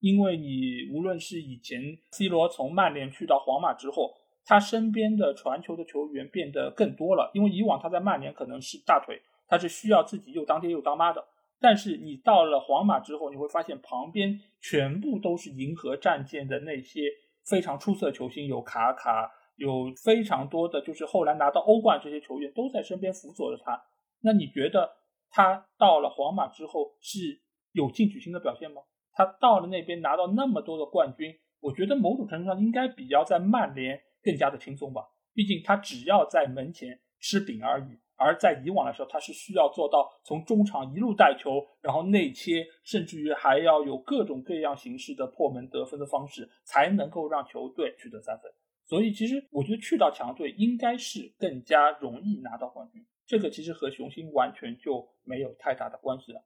因为你无论是以前 C 罗从曼联去到皇马之后，他身边的传球的球员变得更多了。因为以往他在曼联可能是大腿，他是需要自己又当爹又当妈的。但是你到了皇马之后，你会发现旁边全部都是银河战舰的那些非常出色球星，有卡卡，有非常多的就是后来拿到欧冠这些球员都在身边辅佐着他。那你觉得他到了皇马之后是有进取心的表现吗？他到了那边拿到那么多的冠军，我觉得某种程度上应该比要在曼联更加的轻松吧。毕竟他只要在门前吃饼而已。而在以往的时候，他是需要做到从中场一路带球，然后内切，甚至于还要有各种各样形式的破门得分的方式，才能够让球队取得三分。所以，其实我觉得去到强队应该是更加容易拿到冠军。这个其实和雄心完全就没有太大的关系了，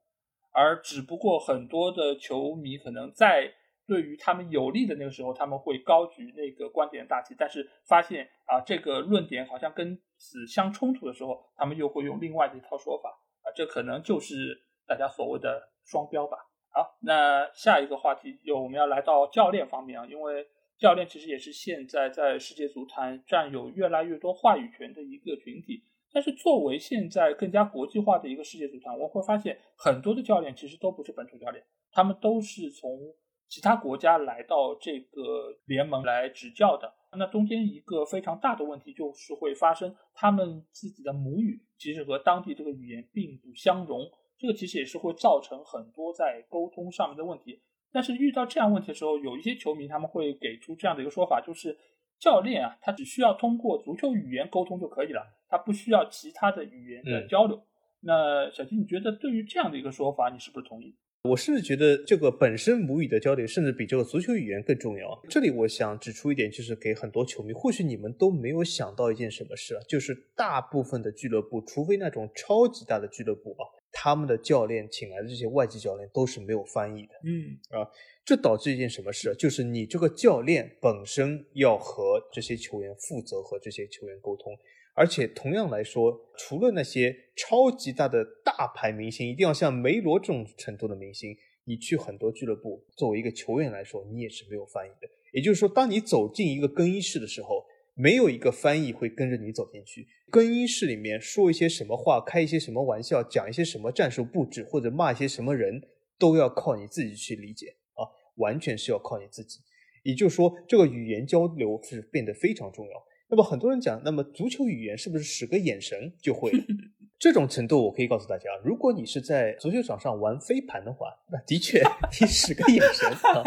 而只不过很多的球迷可能在。对于他们有利的那个时候，他们会高举那个观点大旗，但是发现啊，这个论点好像跟此相冲突的时候，他们又会用另外的一套说法啊，这可能就是大家所谓的双标吧。好，那下一个话题就我们要来到教练方面啊，因为教练其实也是现在在世界足坛占有越来越多话语权的一个群体。但是作为现在更加国际化的一个世界足坛，我会发现很多的教练其实都不是本土教练，他们都是从。其他国家来到这个联盟来执教的，那中间一个非常大的问题就是会发生，他们自己的母语其实和当地这个语言并不相容，这个其实也是会造成很多在沟通上面的问题。但是遇到这样问题的时候，有一些球迷他们会给出这样的一个说法，就是教练啊，他只需要通过足球语言沟通就可以了，他不需要其他的语言的交流。那小金，你觉得对于这样的一个说法，你是不是同意？我甚至觉得这个本身母语的交流，甚至比这个足球语言更重要。这里我想指出一点，就是给很多球迷，或许你们都没有想到一件什么事啊，就是大部分的俱乐部，除非那种超级大的俱乐部啊，他们的教练请来的这些外籍教练都是没有翻译的。嗯啊，这导致一件什么事？就是你这个教练本身要和这些球员负责，和这些球员沟通。而且同样来说，除了那些超级大的大牌明星，一定要像梅罗这种程度的明星，你去很多俱乐部，作为一个球员来说，你也是没有翻译的。也就是说，当你走进一个更衣室的时候，没有一个翻译会跟着你走进去。更衣室里面说一些什么话，开一些什么玩笑，讲一些什么战术布置，或者骂一些什么人，都要靠你自己去理解啊，完全是要靠你自己。也就是说，这个语言交流是变得非常重要。那么很多人讲，那么足球语言是不是使个眼神就会？这种程度，我可以告诉大家，如果你是在足球场上玩飞盘的话，那的确你使个眼神啊，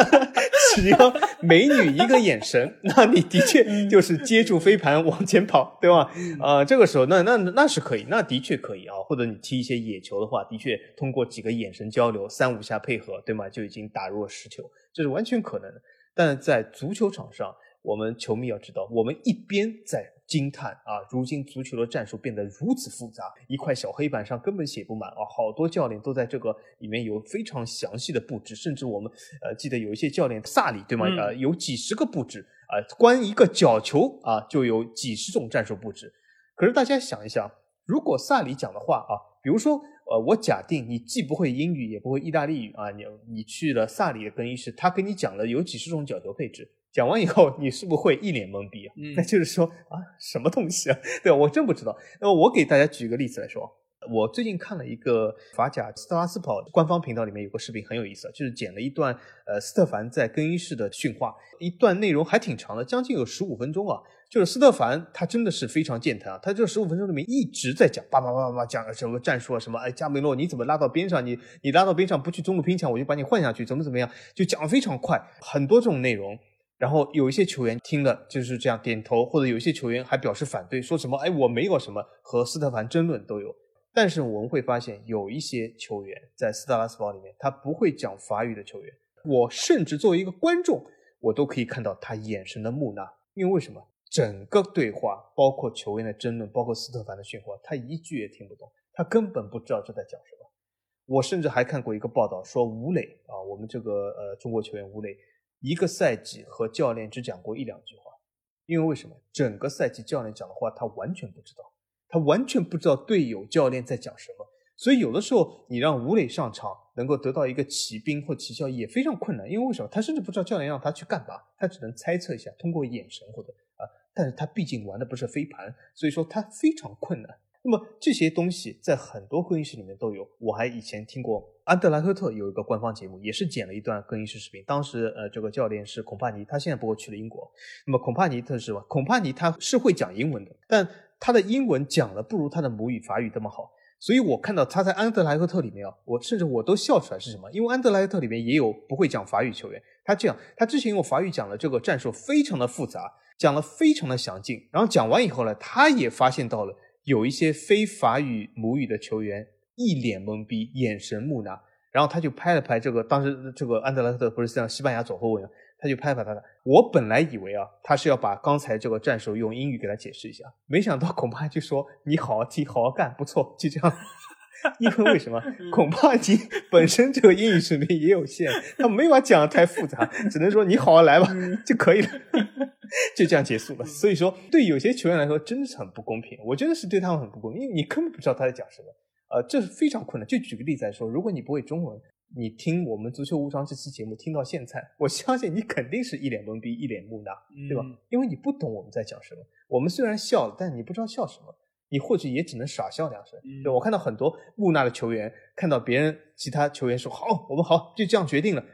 只要美女一个眼神，那你的确就是接住飞盘往前跑，对吧？啊，这个时候那那那是可以，那的确可以啊。或者你踢一些野球的话，的确通过几个眼神交流，三五下配合，对吗？就已经打入了十球，这是完全可能的。但在足球场上，我们球迷要知道，我们一边在惊叹啊，如今足球的战术变得如此复杂，一块小黑板上根本写不满啊，好多教练都在这个里面有非常详细的布置，甚至我们呃记得有一些教练萨里对吗？呃，有几十个布置啊，关一个角球啊就有几十种战术布置。可是大家想一想，如果萨里讲的话啊，比如说呃，我假定你既不会英语也不会意大利语啊，你你去了萨里的更衣室，他跟你讲了有几十种角球配置。讲完以后，你是不是会一脸懵逼啊？那就是说啊，什么东西啊？对吧？我真不知道。那么我给大家举个例子来说，我最近看了一个法甲斯特拉斯堡官方频道里面有个视频很有意思，就是剪了一段呃斯特凡在更衣室的训话，一段内容还挺长的，将近有十五分钟啊。就是斯特凡他真的是非常健谈啊，他这十五分钟里面一直在讲，叭叭叭叭叭讲什么战术啊，什么哎加梅洛你怎么拉到边上？你你拉到边上不去中路拼抢，我就把你换下去，怎么怎么样？就讲的非常快，很多这种内容。然后有一些球员听了就是这样点头，或者有一些球员还表示反对，说什么“哎，我没有什么和斯特凡争论都有”。但是我们会发现，有一些球员在斯特拉斯堡里面，他不会讲法语的球员，我甚至作为一个观众，我都可以看到他眼神的木讷。因为为什么？整个对话，包括球员的争论，包括斯特凡的训话，他一句也听不懂，他根本不知道这在讲什么。我甚至还看过一个报道，说吴磊啊，我们这个呃中国球员吴磊，一个赛季和教练只讲过一两句话，因为为什么？整个赛季教练讲的话他完全不知道，他完全不知道队友教练在讲什么，所以有的时候你让吴磊上场，能够得到一个骑兵或骑效也非常困难，因为为什么？他甚至不知道教练让他去干嘛，他只能猜测一下，通过眼神或者啊，但是他毕竟玩的不是飞盘，所以说他非常困难。那么这些东西在很多更衣室里面都有。我还以前听过安德莱赫特有一个官方节目，也是剪了一段更衣室视频。当时呃，这个教练是孔帕尼，他现在不过去了英国。那么孔帕尼他是什么？孔帕尼他是会讲英文的，但他的英文讲的不如他的母语法语这么好。所以我看到他在安德莱赫特里面啊，我甚至我都笑出来是什么？因为安德莱赫特里面也有不会讲法语球员，他这样，他之前用法语讲的这个战术非常的复杂，讲的非常的详尽。然后讲完以后呢，他也发现到了。有一些非法语母语的球员一脸懵逼，眼神木讷，然后他就拍了拍这个，当时这个安德莱特不是像西班牙左后卫吗？他就拍拍他的。我本来以为啊，他是要把刚才这个战术用英语给他解释一下，没想到恐怕就说你好好踢，好好干，不错，就这样。因为为什么？恐怕你本身这个英语水平也有限，他没法讲的太复杂，只能说你好好来吧就可以了，就这样结束了。所以说，对有些球员来说，真的是很不公平。我真的是对他们很不公平，因为你根本不知道他在讲什么。呃，这是非常困难。就举个例子来说，如果你不会中文，你听我们足球无双这期节目听到现在，我相信你肯定是一脸懵逼，一脸木讷，对吧？因为你不懂我们在讲什么。我们虽然笑了，但你不知道笑什么。你或许也只能傻笑两声。对我看到很多木讷的球员，看到别人其他球员说好，我们好，就这样决定了，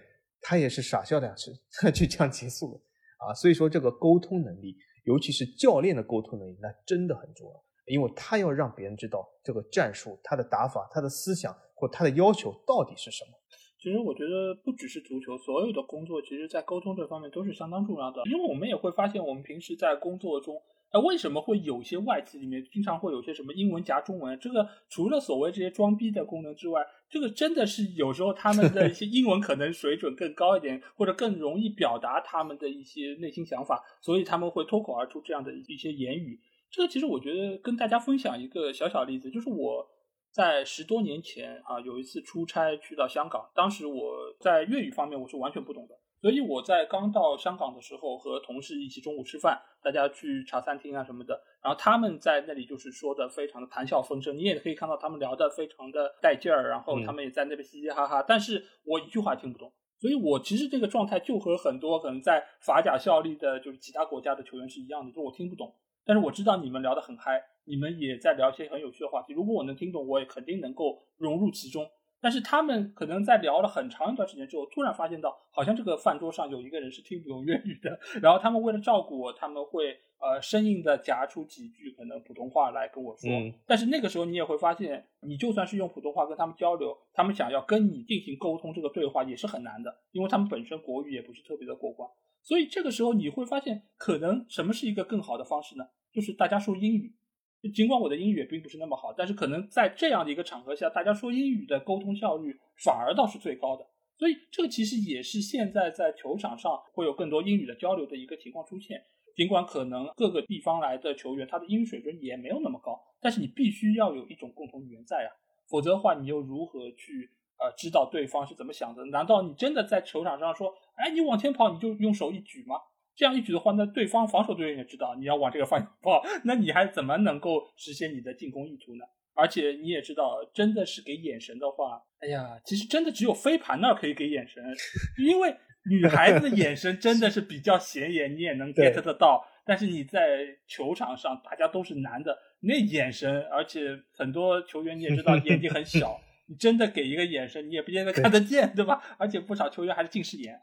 他也是傻笑两声，就这样结束了。啊，所以说这个沟通能力，尤其是教练的沟通能力，那真的很重要，因为他要让别人知道这个战术、他的打法、他的思想或他的要求到底是什么。其实我觉得不只是足球，所有的工作，其实在沟通这方面都是相当重要的。因为我们也会发现，我们平时在工作中。那为什么会有些外企里面经常会有些什么英文夹中文？这个除了所谓这些装逼的功能之外，这个真的是有时候他们的一些英文可能水准更高一点，或者更容易表达他们的一些内心想法，所以他们会脱口而出这样的一些言语。这个其实我觉得跟大家分享一个小小例子，就是我在十多年前啊有一次出差去到香港，当时我在粤语方面我是完全不懂的。所以我在刚到香港的时候，和同事一起中午吃饭，大家去茶餐厅啊什么的，然后他们在那里就是说的非常的谈笑风生，你也可以看到他们聊的非常的带劲儿，然后他们也在那边嘻嘻哈哈，但是我一句话听不懂，所以我其实这个状态就和很多可能在法甲效力的，就是其他国家的球员是一样的，就我听不懂，但是我知道你们聊得很嗨，你们也在聊一些很有趣的话题，如果我能听懂，我也肯定能够融入其中。但是他们可能在聊了很长一段时间之后，突然发现到好像这个饭桌上有一个人是听不懂粤语的，然后他们为了照顾我，他们会呃生硬的夹出几句可能普通话来跟我说。但是那个时候你也会发现，你就算是用普通话跟他们交流，他们想要跟你进行沟通这个对话也是很难的，因为他们本身国语也不是特别的过关。所以这个时候你会发现，可能什么是一个更好的方式呢？就是大家说英语。尽管我的英语也并不是那么好，但是可能在这样的一个场合下，大家说英语的沟通效率反而倒是最高的。所以这个其实也是现在在球场上会有更多英语的交流的一个情况出现。尽管可能各个地方来的球员他的英语水准也没有那么高，但是你必须要有一种共同语言在啊，否则的话你又如何去呃知道对方是怎么想的？难道你真的在球场上说，哎，你往前跑你就用手一举嘛？这样一举的话，那对方防守队员也知道你要往这个方向跑，那你还怎么能够实现你的进攻意图呢？而且你也知道，真的是给眼神的话，哎呀，其实真的只有飞盘那儿可以给眼神，因为女孩子的眼神真的是比较显眼，你也能 get 得到。但是你在球场上，大家都是男的，那眼神，而且很多球员你也知道眼睛很小，你真的给一个眼神，你也不见得看得见，对吧？而且不少球员还是近视眼。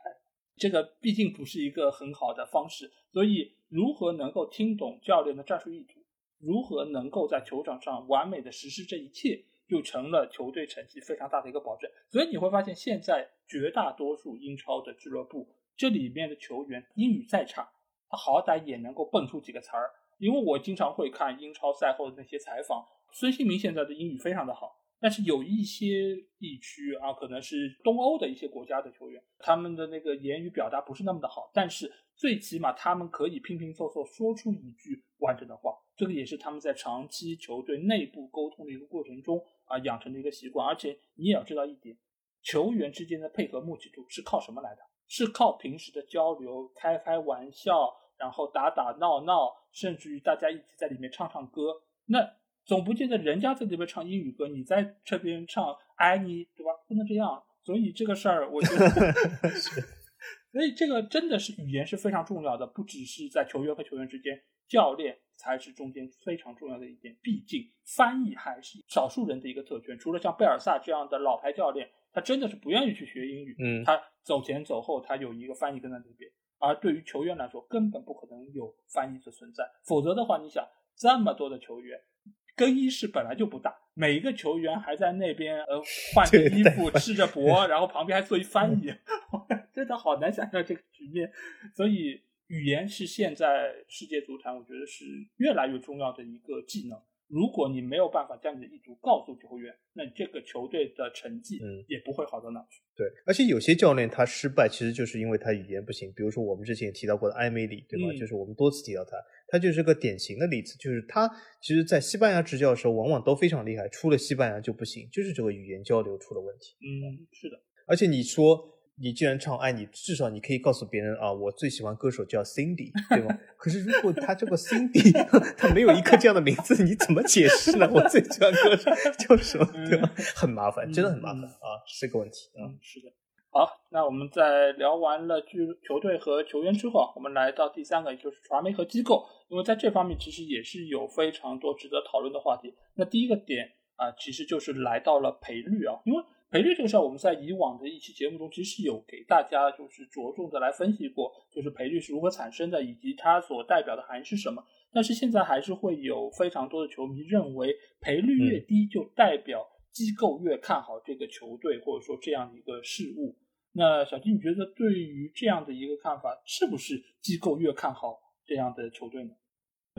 这个毕竟不是一个很好的方式，所以如何能够听懂教练的战术意图，如何能够在球场上完美的实施这一切，就成了球队成绩非常大的一个保证。所以你会发现，现在绝大多数英超的俱乐部，这里面的球员英语再差，他好歹也能够蹦出几个词儿。因为我经常会看英超赛后的那些采访，孙兴民现在的英语非常的好。但是有一些地区啊，可能是东欧的一些国家的球员，他们的那个言语表达不是那么的好，但是最起码他们可以拼拼凑凑说出一句完整的话。这个也是他们在长期球队内部沟通的一个过程中啊养成的一个习惯。而且你也要知道一点，球员之间的配合默契度是靠什么来的？是靠平时的交流、开开玩笑，然后打打闹闹，甚至于大家一起在里面唱唱歌。那总不见得人家在那边唱英语歌，你在这边唱爱你，对吧？不能这样。所以这个事儿，我觉得，所以这个真的是语言是非常重要的，不只是在球员和球员之间，教练才是中间非常重要的一点。毕竟翻译还是少数人的一个特权，除了像贝尔萨这样的老牌教练，他真的是不愿意去学英语，嗯，他走前走后，他有一个翻译跟在那边。而对于球员来说，根本不可能有翻译的存在，否则的话，你想这么多的球员。更衣室本来就不大，每一个球员还在那边呃换着衣服、吃着馍，然后旁边还做一翻译，真的好难想象这个局面。所以语言是现在世界足坛我觉得是越来越重要的一个技能。如果你没有办法将你的意图告诉球员，那这个球队的成绩也不会好到哪去。对，而且有些教练他失败，其实就是因为他语言不行。比如说我们之前也提到过的埃梅里，对吧？就是我们多次提到他，他就是个典型的例子。就是他其实，在西班牙执教的时候，往往都非常厉害，出了西班牙就不行，就是这个语言交流出了问题。嗯，是的。而且你说。你既然唱爱你，至少你可以告诉别人啊，我最喜欢歌手叫 Cindy，对吗？可是如果他这个 Cindy 他没有一个这样的名字，你怎么解释呢？我最喜欢歌手 叫什么？对吧？很麻烦，真的很麻烦啊，是个问题啊。是的。好，那我们在聊完了俱球队和球员之后，我们来到第三个，也就是传媒和机构，因为在这方面其实也是有非常多值得讨论的话题。那第一个点啊，其实就是来到了赔率啊，因为。赔率这个事儿，我们在以往的一期节目中，其实有给大家就是着重的来分析过，就是赔率是如何产生的，以及它所代表的含义是什么。但是现在还是会有非常多的球迷认为，赔率越低就代表机构越看好这个球队，或者说这样一个事物。那小金，你觉得对于这样的一个看法，是不是机构越看好这样的球队呢？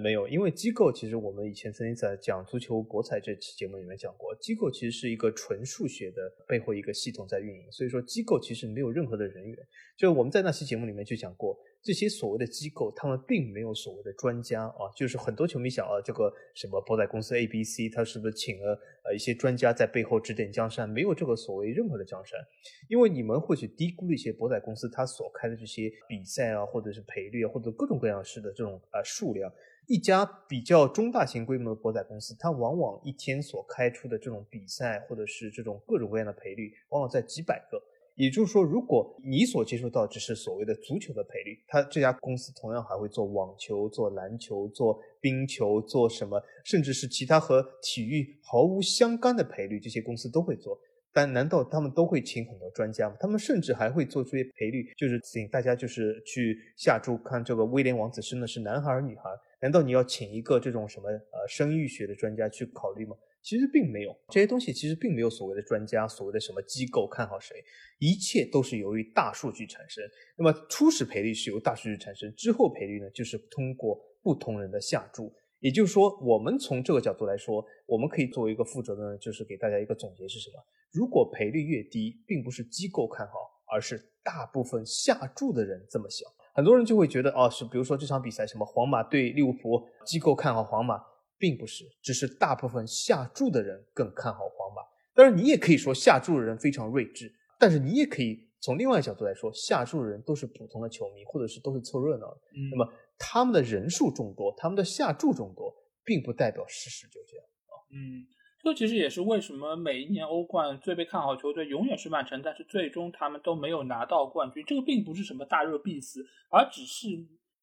没有，因为机构其实我们以前曾经在讲足球博彩这期节目里面讲过，机构其实是一个纯数学的背后一个系统在运营，所以说机构其实没有任何的人员。就我们在那期节目里面就讲过，这些所谓的机构，他们并没有所谓的专家啊，就是很多球迷想啊，这个什么博彩公司 A、B、C，他是不是请了呃一些专家在背后指点江山？没有这个所谓任何的江山，因为你们或许低估了一些博彩公司他所开的这些比赛啊，或者是赔率啊，或者各种各样式的这种啊数量。一家比较中大型规模的博彩公司，它往往一天所开出的这种比赛，或者是这种各种各样的赔率，往往在几百个。也就是说，如果你所接触到只是所谓的足球的赔率，它这家公司同样还会做网球、做篮球、做冰球、做什么，甚至是其他和体育毫无相干的赔率，这些公司都会做。但难道他们都会请很多专家吗？他们甚至还会做出一些赔率，就是请大家就是去下注看这个威廉王子生的是男孩儿女孩儿。难道你要请一个这种什么呃生育学的专家去考虑吗？其实并没有，这些东西其实并没有所谓的专家，所谓的什么机构看好谁，一切都是由于大数据产生。那么初始赔率是由大数据产生，之后赔率呢，就是通过不同人的下注。也就是说，我们从这个角度来说，我们可以作为一个负责的呢，就是给大家一个总结是什么？如果赔率越低，并不是机构看好，而是大部分下注的人这么想。很多人就会觉得，哦，是比如说这场比赛什么皇马对利物浦，机构看好皇马，并不是，只是大部分下注的人更看好皇马。当然，你也可以说下注的人非常睿智，但是你也可以从另外一个角度来说，下注的人都是普通的球迷，或者是都是凑热闹的。那么。他们的人数众多，他们的下注众多，并不代表事实就这样啊。嗯，这其实也是为什么每一年欧冠最被看好球队永远是曼城，但是最终他们都没有拿到冠军。这个并不是什么大热必死，而只是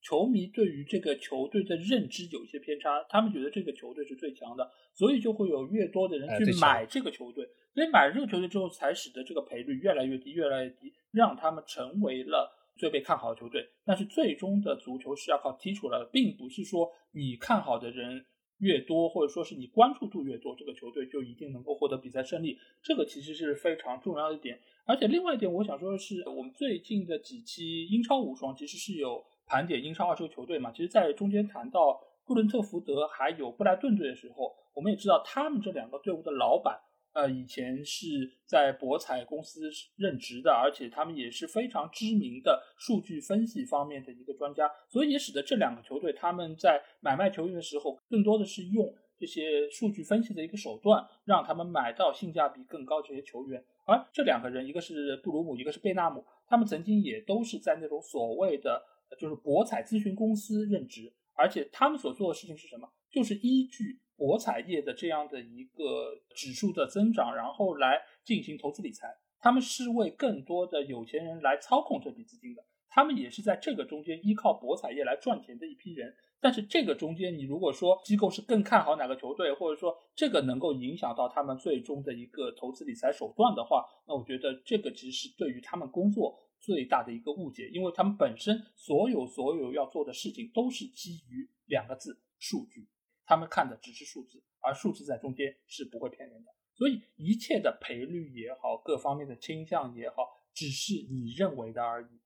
球迷对于这个球队的认知有一些偏差，他们觉得这个球队是最强的，所以就会有越多的人去买这个球队。所以买了这个球队之后，才使得这个赔率越来越低，越来越低，让他们成为了。最被看好的球队，但是最终的足球是要靠踢出来的，并不是说你看好的人越多，或者说是你关注度越多，这个球队就一定能够获得比赛胜利。这个其实是非常重要的一点。而且另外一点，我想说的是，我们最近的几期英超无双其实是有盘点英超二十个球队嘛。其实，在中间谈到布伦特福德还有布莱顿队的时候，我们也知道他们这两个队伍的老板呃，以前是在博彩公司任职的，而且他们也是非常知名的数据分析方面的一个专家，所以也使得这两个球队他们在买卖球员的时候，更多的是用这些数据分析的一个手段，让他们买到性价比更高这些球员。而这两个人，一个是布鲁姆，一个是贝纳姆，他们曾经也都是在那种所谓的就是博彩咨询公司任职，而且他们所做的事情是什么？就是依据。博彩业的这样的一个指数的增长，然后来进行投资理财，他们是为更多的有钱人来操控这笔资金的，他们也是在这个中间依靠博彩业来赚钱的一批人。但是这个中间，你如果说机构是更看好哪个球队，或者说这个能够影响到他们最终的一个投资理财手段的话，那我觉得这个其实是对于他们工作最大的一个误解，因为他们本身所有所有要做的事情都是基于两个字：数据。他们看的只是数字，而数字在中间是不会骗人的。所以一切的赔率也好，各方面的倾向也好，只是你认为的而已。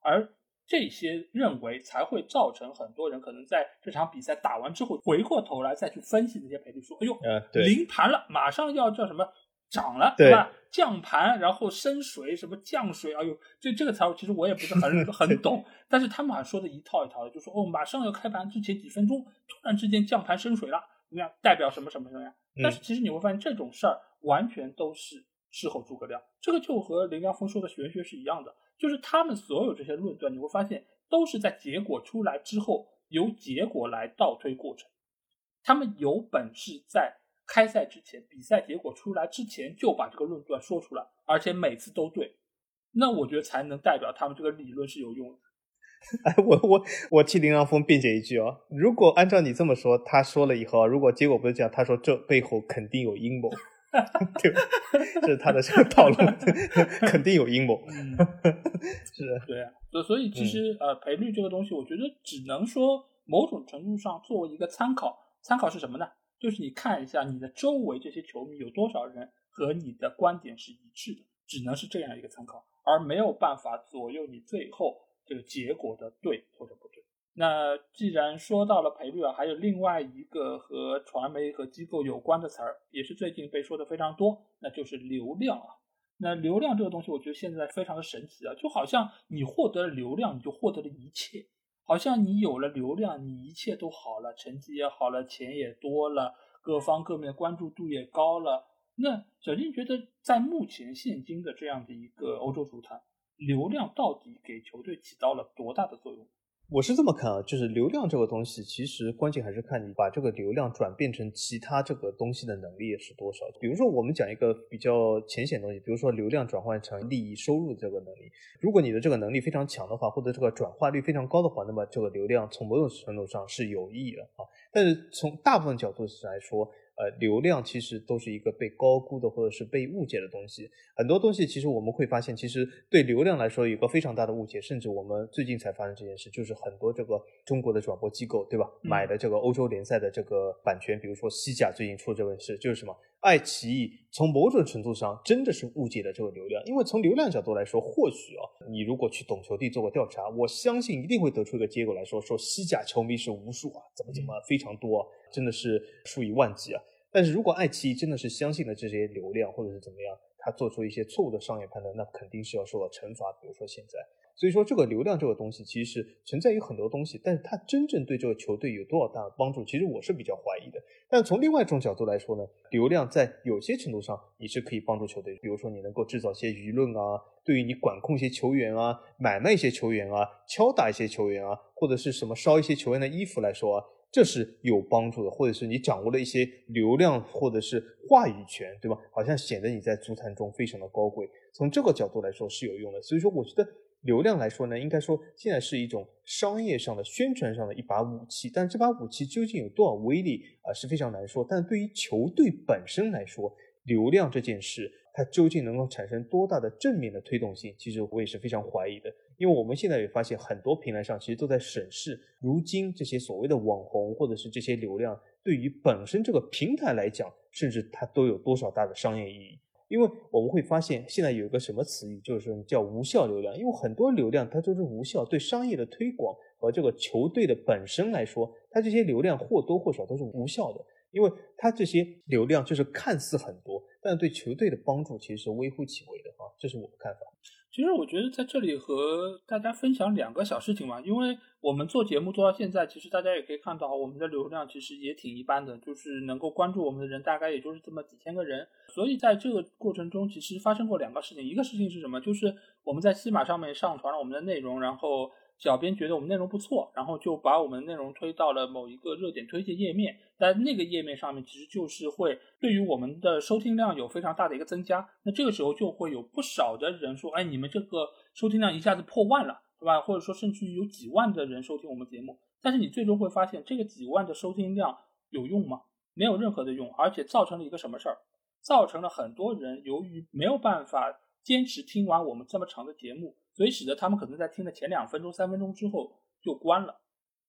而这些认为才会造成很多人可能在这场比赛打完之后，回过头来再去分析那些赔率，说：“哎呦，临盘了，马上要叫什么？”涨了，对吧？降盘，然后升水，什么降水？哎呦，这这个词其实我也不是很 很懂，但是他们好像说的一套一套的，就说哦，马上要开盘之前几分钟，突然之间降盘升水了，怎么样？代表什么什么什么呀？但是其实你会发现这种事儿完全都是事后诸葛亮，这个就和林良峰说的玄学是一样的，就是他们所有这些论断，你会发现都是在结果出来之后，由结果来倒推过程，他们有本事在。开赛之前，比赛结果出来之前就把这个论断说出来，而且每次都对，那我觉得才能代表他们这个理论是有用的。哎，我我我替林良峰辩解一句哦，如果按照你这么说，他说了以后，如果结果不是这样，他说这背后肯定有阴谋，对吧？这是他的这个套路，肯定有阴谋。是，对啊，所所以其实呃赔率这个东西，我觉得只能说某种程度上作为一个参考，参考是什么呢？就是你看一下你的周围这些球迷有多少人和你的观点是一致的，只能是这样一个参考，而没有办法左右你最后这个结果的对或者不对。那既然说到了赔率啊，还有另外一个和传媒和机构有关的词儿，也是最近被说的非常多，那就是流量啊。那流量这个东西，我觉得现在非常的神奇啊，就好像你获得了流量，你就获得了一切。好像你有了流量，你一切都好了，成绩也好了，钱也多了，各方各面关注度也高了。那小金觉得，在目前现今的这样的一个欧洲足坛，流量到底给球队起到了多大的作用？我是这么看啊，就是流量这个东西，其实关键还是看你把这个流量转变成其他这个东西的能力是多少。比如说，我们讲一个比较浅显的东西，比如说流量转换成利益收入这个能力。如果你的这个能力非常强的话，或者这个转化率非常高的话，那么这个流量从某种程度上是有意义的啊。但是从大部分角度来说，呃，流量其实都是一个被高估的或者是被误解的东西。很多东西其实我们会发现，其实对流量来说有个非常大的误解，甚至我们最近才发生这件事，就是很多这个中国的转播机构，对吧？买的这个欧洲联赛的这个版权，比如说西甲最近出这件事，就是什么？爱奇艺从某种程度上真的是误解了这个流量，因为从流量角度来说，或许啊，你如果去懂球帝做过调查，我相信一定会得出一个结果来说，说西甲球迷是无数啊，怎么怎么非常多，啊真的是数以万计啊。但是如果爱奇艺真的是相信了这些流量，或者是怎么样，他做出一些错误的商业判断，那肯定是要受到惩罚。比如说现在，所以说这个流量这个东西其实是存在于很多东西，但是它真正对这个球队有多少大的帮助，其实我是比较怀疑的。但从另外一种角度来说呢，流量在有些程度上你是可以帮助球队，比如说你能够制造一些舆论啊，对于你管控一些球员啊，买卖一些球员啊，敲打一些球员啊，或者是什么烧一些球员的衣服来说啊。这是有帮助的，或者是你掌握了一些流量，或者是话语权，对吧？好像显得你在足坛中非常的高贵。从这个角度来说是有用的。所以说，我觉得流量来说呢，应该说现在是一种商业上的、宣传上的一把武器。但这把武器究竟有多少威力啊，是非常难说。但对于球队本身来说，流量这件事，它究竟能够产生多大的正面的推动性，其实我也是非常怀疑的。因为我们现在也发现，很多平台上其实都在审视，如今这些所谓的网红或者是这些流量，对于本身这个平台来讲，甚至它都有多少大的商业意义。因为我们会发现，现在有一个什么词语，就是叫无效流量。因为很多流量它都是无效，对商业的推广和这个球队的本身来说，它这些流量或多或少都是无效的。因为它这些流量就是看似很多，但对球队的帮助其实是微乎其微的啊，这是我的看法。其实我觉得在这里和大家分享两个小事情嘛，因为我们做节目做到现在，其实大家也可以看到我们的流量其实也挺一般的，就是能够关注我们的人大概也就是这么几千个人。所以在这个过程中，其实发生过两个事情，一个事情是什么？就是我们在西马上面上传了我们的内容，然后。小编觉得我们内容不错，然后就把我们内容推到了某一个热点推荐页面，在那个页面上面，其实就是会对于我们的收听量有非常大的一个增加。那这个时候就会有不少的人说：“哎，你们这个收听量一下子破万了，对吧？”或者说甚至于有几万的人收听我们节目。但是你最终会发现，这个几万的收听量有用吗？没有任何的用，而且造成了一个什么事儿？造成了很多人由于没有办法坚持听完我们这么长的节目。所以使得他们可能在听的前两分钟、三分钟之后就关了，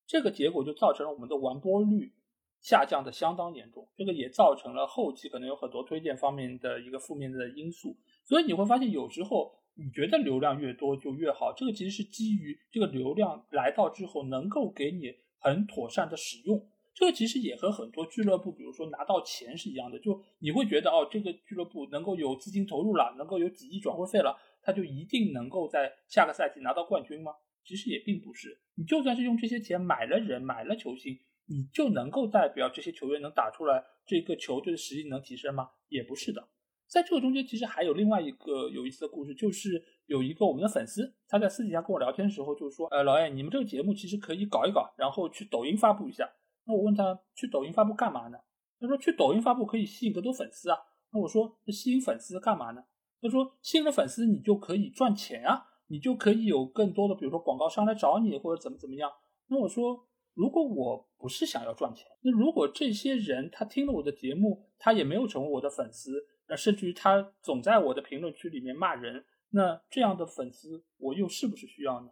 这个结果就造成了我们的完播率下降的相当严重。这个也造成了后期可能有很多推荐方面的一个负面的因素。所以你会发现，有时候你觉得流量越多就越好，这个其实是基于这个流量来到之后能够给你很妥善的使用。这个其实也和很多俱乐部，比如说拿到钱是一样的，就你会觉得哦，这个俱乐部能够有资金投入了，能够有几亿转会费了。他就一定能够在下个赛季拿到冠军吗？其实也并不是。你就算是用这些钱买了人、买了球星，你就能够代表这些球员能打出来这个球队的实力能提升吗？也不是的。在这个中间，其实还有另外一个有意思的故事，就是有一个我们的粉丝，他在私底下跟我聊天的时候就说：“呃，老艾，你们这个节目其实可以搞一搞，然后去抖音发布一下。”那我问他去抖音发布干嘛呢？他说去抖音发布可以吸引更多粉丝啊。那我说那吸引粉丝干嘛呢？他说：“吸引的粉丝你就可以赚钱啊，你就可以有更多的，比如说广告商来找你或者怎么怎么样。”那我说：“如果我不是想要赚钱，那如果这些人他听了我的节目，他也没有成为我的粉丝，那甚至于他总在我的评论区里面骂人，那这样的粉丝我又是不是需要呢？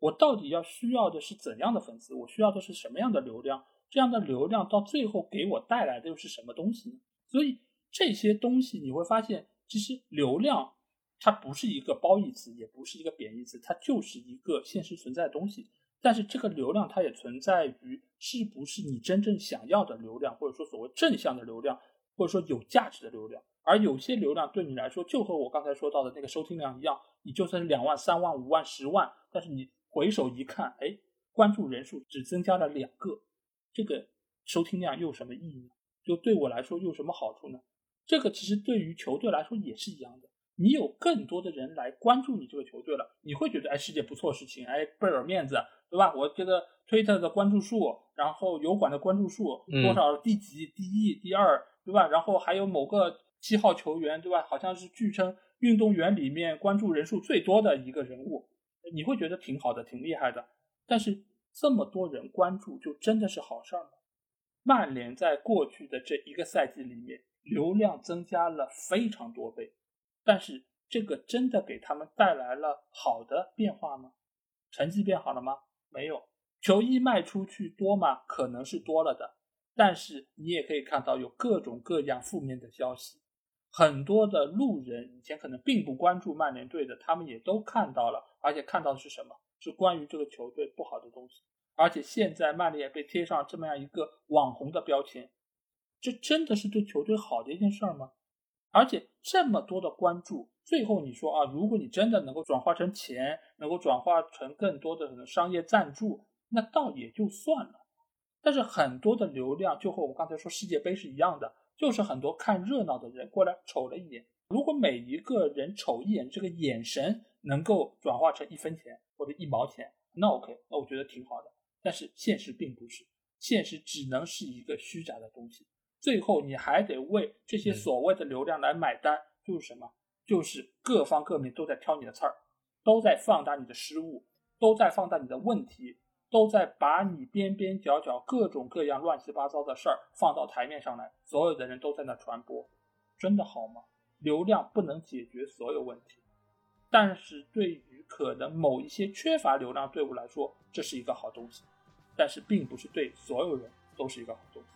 我到底要需要的是怎样的粉丝？我需要的是什么样的流量？这样的流量到最后给我带来的又是什么东西呢？所以这些东西你会发现。”其实流量它不是一个褒义词，也不是一个贬义词，它就是一个现实存在的东西。但是这个流量它也存在于是不是你真正想要的流量，或者说所谓正向的流量，或者说有价值的流量。而有些流量对你来说，就和我刚才说到的那个收听量一样，你就算是两万、三万、五万、十万，但是你回首一看，哎，关注人数只增加了两个，这个收听量又有什么意义呢？就对我来说又有什么好处呢？这个其实对于球队来说也是一样的，你有更多的人来关注你这个球队了，你会觉得哎是件不错事情，哎倍儿有面子，对吧？我这个推特的关注数，然后油管的关注数多少第几、第一、第二，对吧？然后还有某个七号球员，对吧？好像是据称运动员里面关注人数最多的一个人物，你会觉得挺好的，挺厉害的。但是这么多人关注，就真的是好事儿吗？曼联在过去的这一个赛季里面。流量增加了非常多倍，但是这个真的给他们带来了好的变化吗？成绩变好了吗？没有。球衣卖出去多吗？可能是多了的，但是你也可以看到有各种各样负面的消息。很多的路人以前可能并不关注曼联队的，他们也都看到了，而且看到的是什么？是关于这个球队不好的东西。而且现在曼联也被贴上这么样一个网红的标签。这真的是对球队好的一件事儿吗？而且这么多的关注，最后你说啊，如果你真的能够转化成钱，能够转化成更多的什么商业赞助，那倒也就算了。但是很多的流量，就和我们刚才说世界杯是一样的，就是很多看热闹的人过来瞅了一眼。如果每一个人瞅一眼，这个眼神能够转化成一分钱或者一毛钱，那 OK，那我觉得挺好的。但是现实并不是，现实只能是一个虚假的东西。最后你还得为这些所谓的流量来买单，就是什么？就是各方各面都在挑你的刺儿，都在放大你的失误，都在放大你的问题，都在把你边边角角各种各样乱七八糟的事儿放到台面上来，所有的人都在那传播，真的好吗？流量不能解决所有问题，但是对于可能某一些缺乏流量队伍来说，这是一个好东西，但是并不是对所有人都是一个好东西。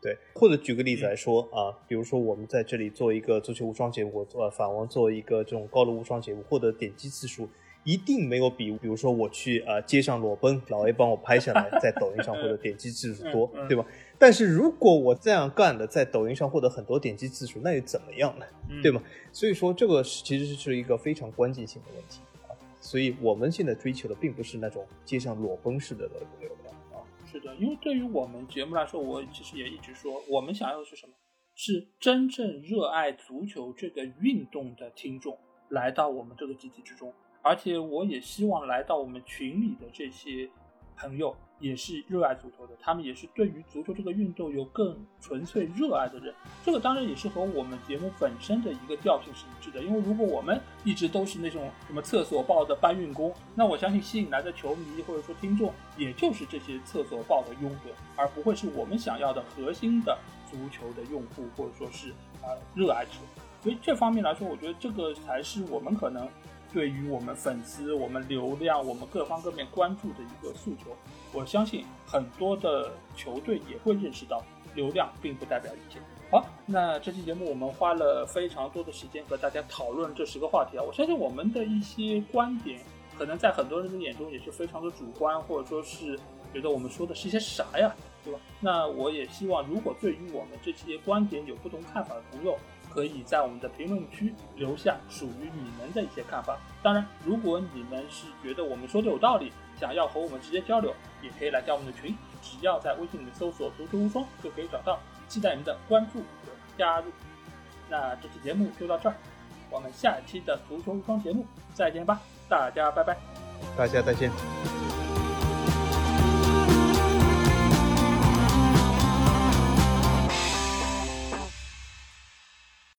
对，或者举个例子来说啊，比如说我们在这里做一个足球无双节目，做法王做一个这种高楼无双节目，获得点击次数一定没有比，比如说我去呃街上裸奔，老 A 帮我拍下来，在抖音上获得点击次数多，对吧？但是如果我这样干的，在抖音上获得很多点击次数，那又怎么样呢？对吗？所以说这个其实是一个非常关键性的问题啊。所以我们现在追求的并不是那种街上裸奔式的流量啊。是的，因为对于我们节目来说，我其实也一直说，我们想要的是什么？是真正热爱足球这个运动的听众来到我们这个集体之中。而且我也希望来到我们群里的这些朋友，也是热爱足球的，他们也是对于足球这个运动有更纯粹热爱的人。这个当然也是和我们节目本身的一个调性是一致的。因为如果我们一直都是那种什么厕所报的搬运工，那我相信吸引来的球迷或者说听众，也就是这些厕所报的拥趸，而不会是我们想要的核心的足球的用户或者说是啊热爱者。所以这方面来说，我觉得这个才是我们可能。对于我们粉丝、我们流量、我们各方各面关注的一个诉求，我相信很多的球队也会认识到，流量并不代表一切。好，那这期节目我们花了非常多的时间和大家讨论这十个话题啊，我相信我们的一些观点，可能在很多人的眼中也是非常的主观，或者说是觉得我们说的是一些啥呀，对吧？那我也希望，如果对于我们这些观点有不同看法的朋友，可以在我们的评论区留下属于你们的一些看法。当然，如果你们是觉得我们说的有道理，想要和我们直接交流，也可以来加我们的群。只要在微信里面搜索“足球无双”就可以找到。期待你们的关注和加入。那这期节目就到这儿，我们下期的足球无双节目再见吧，大家拜拜，大家再见。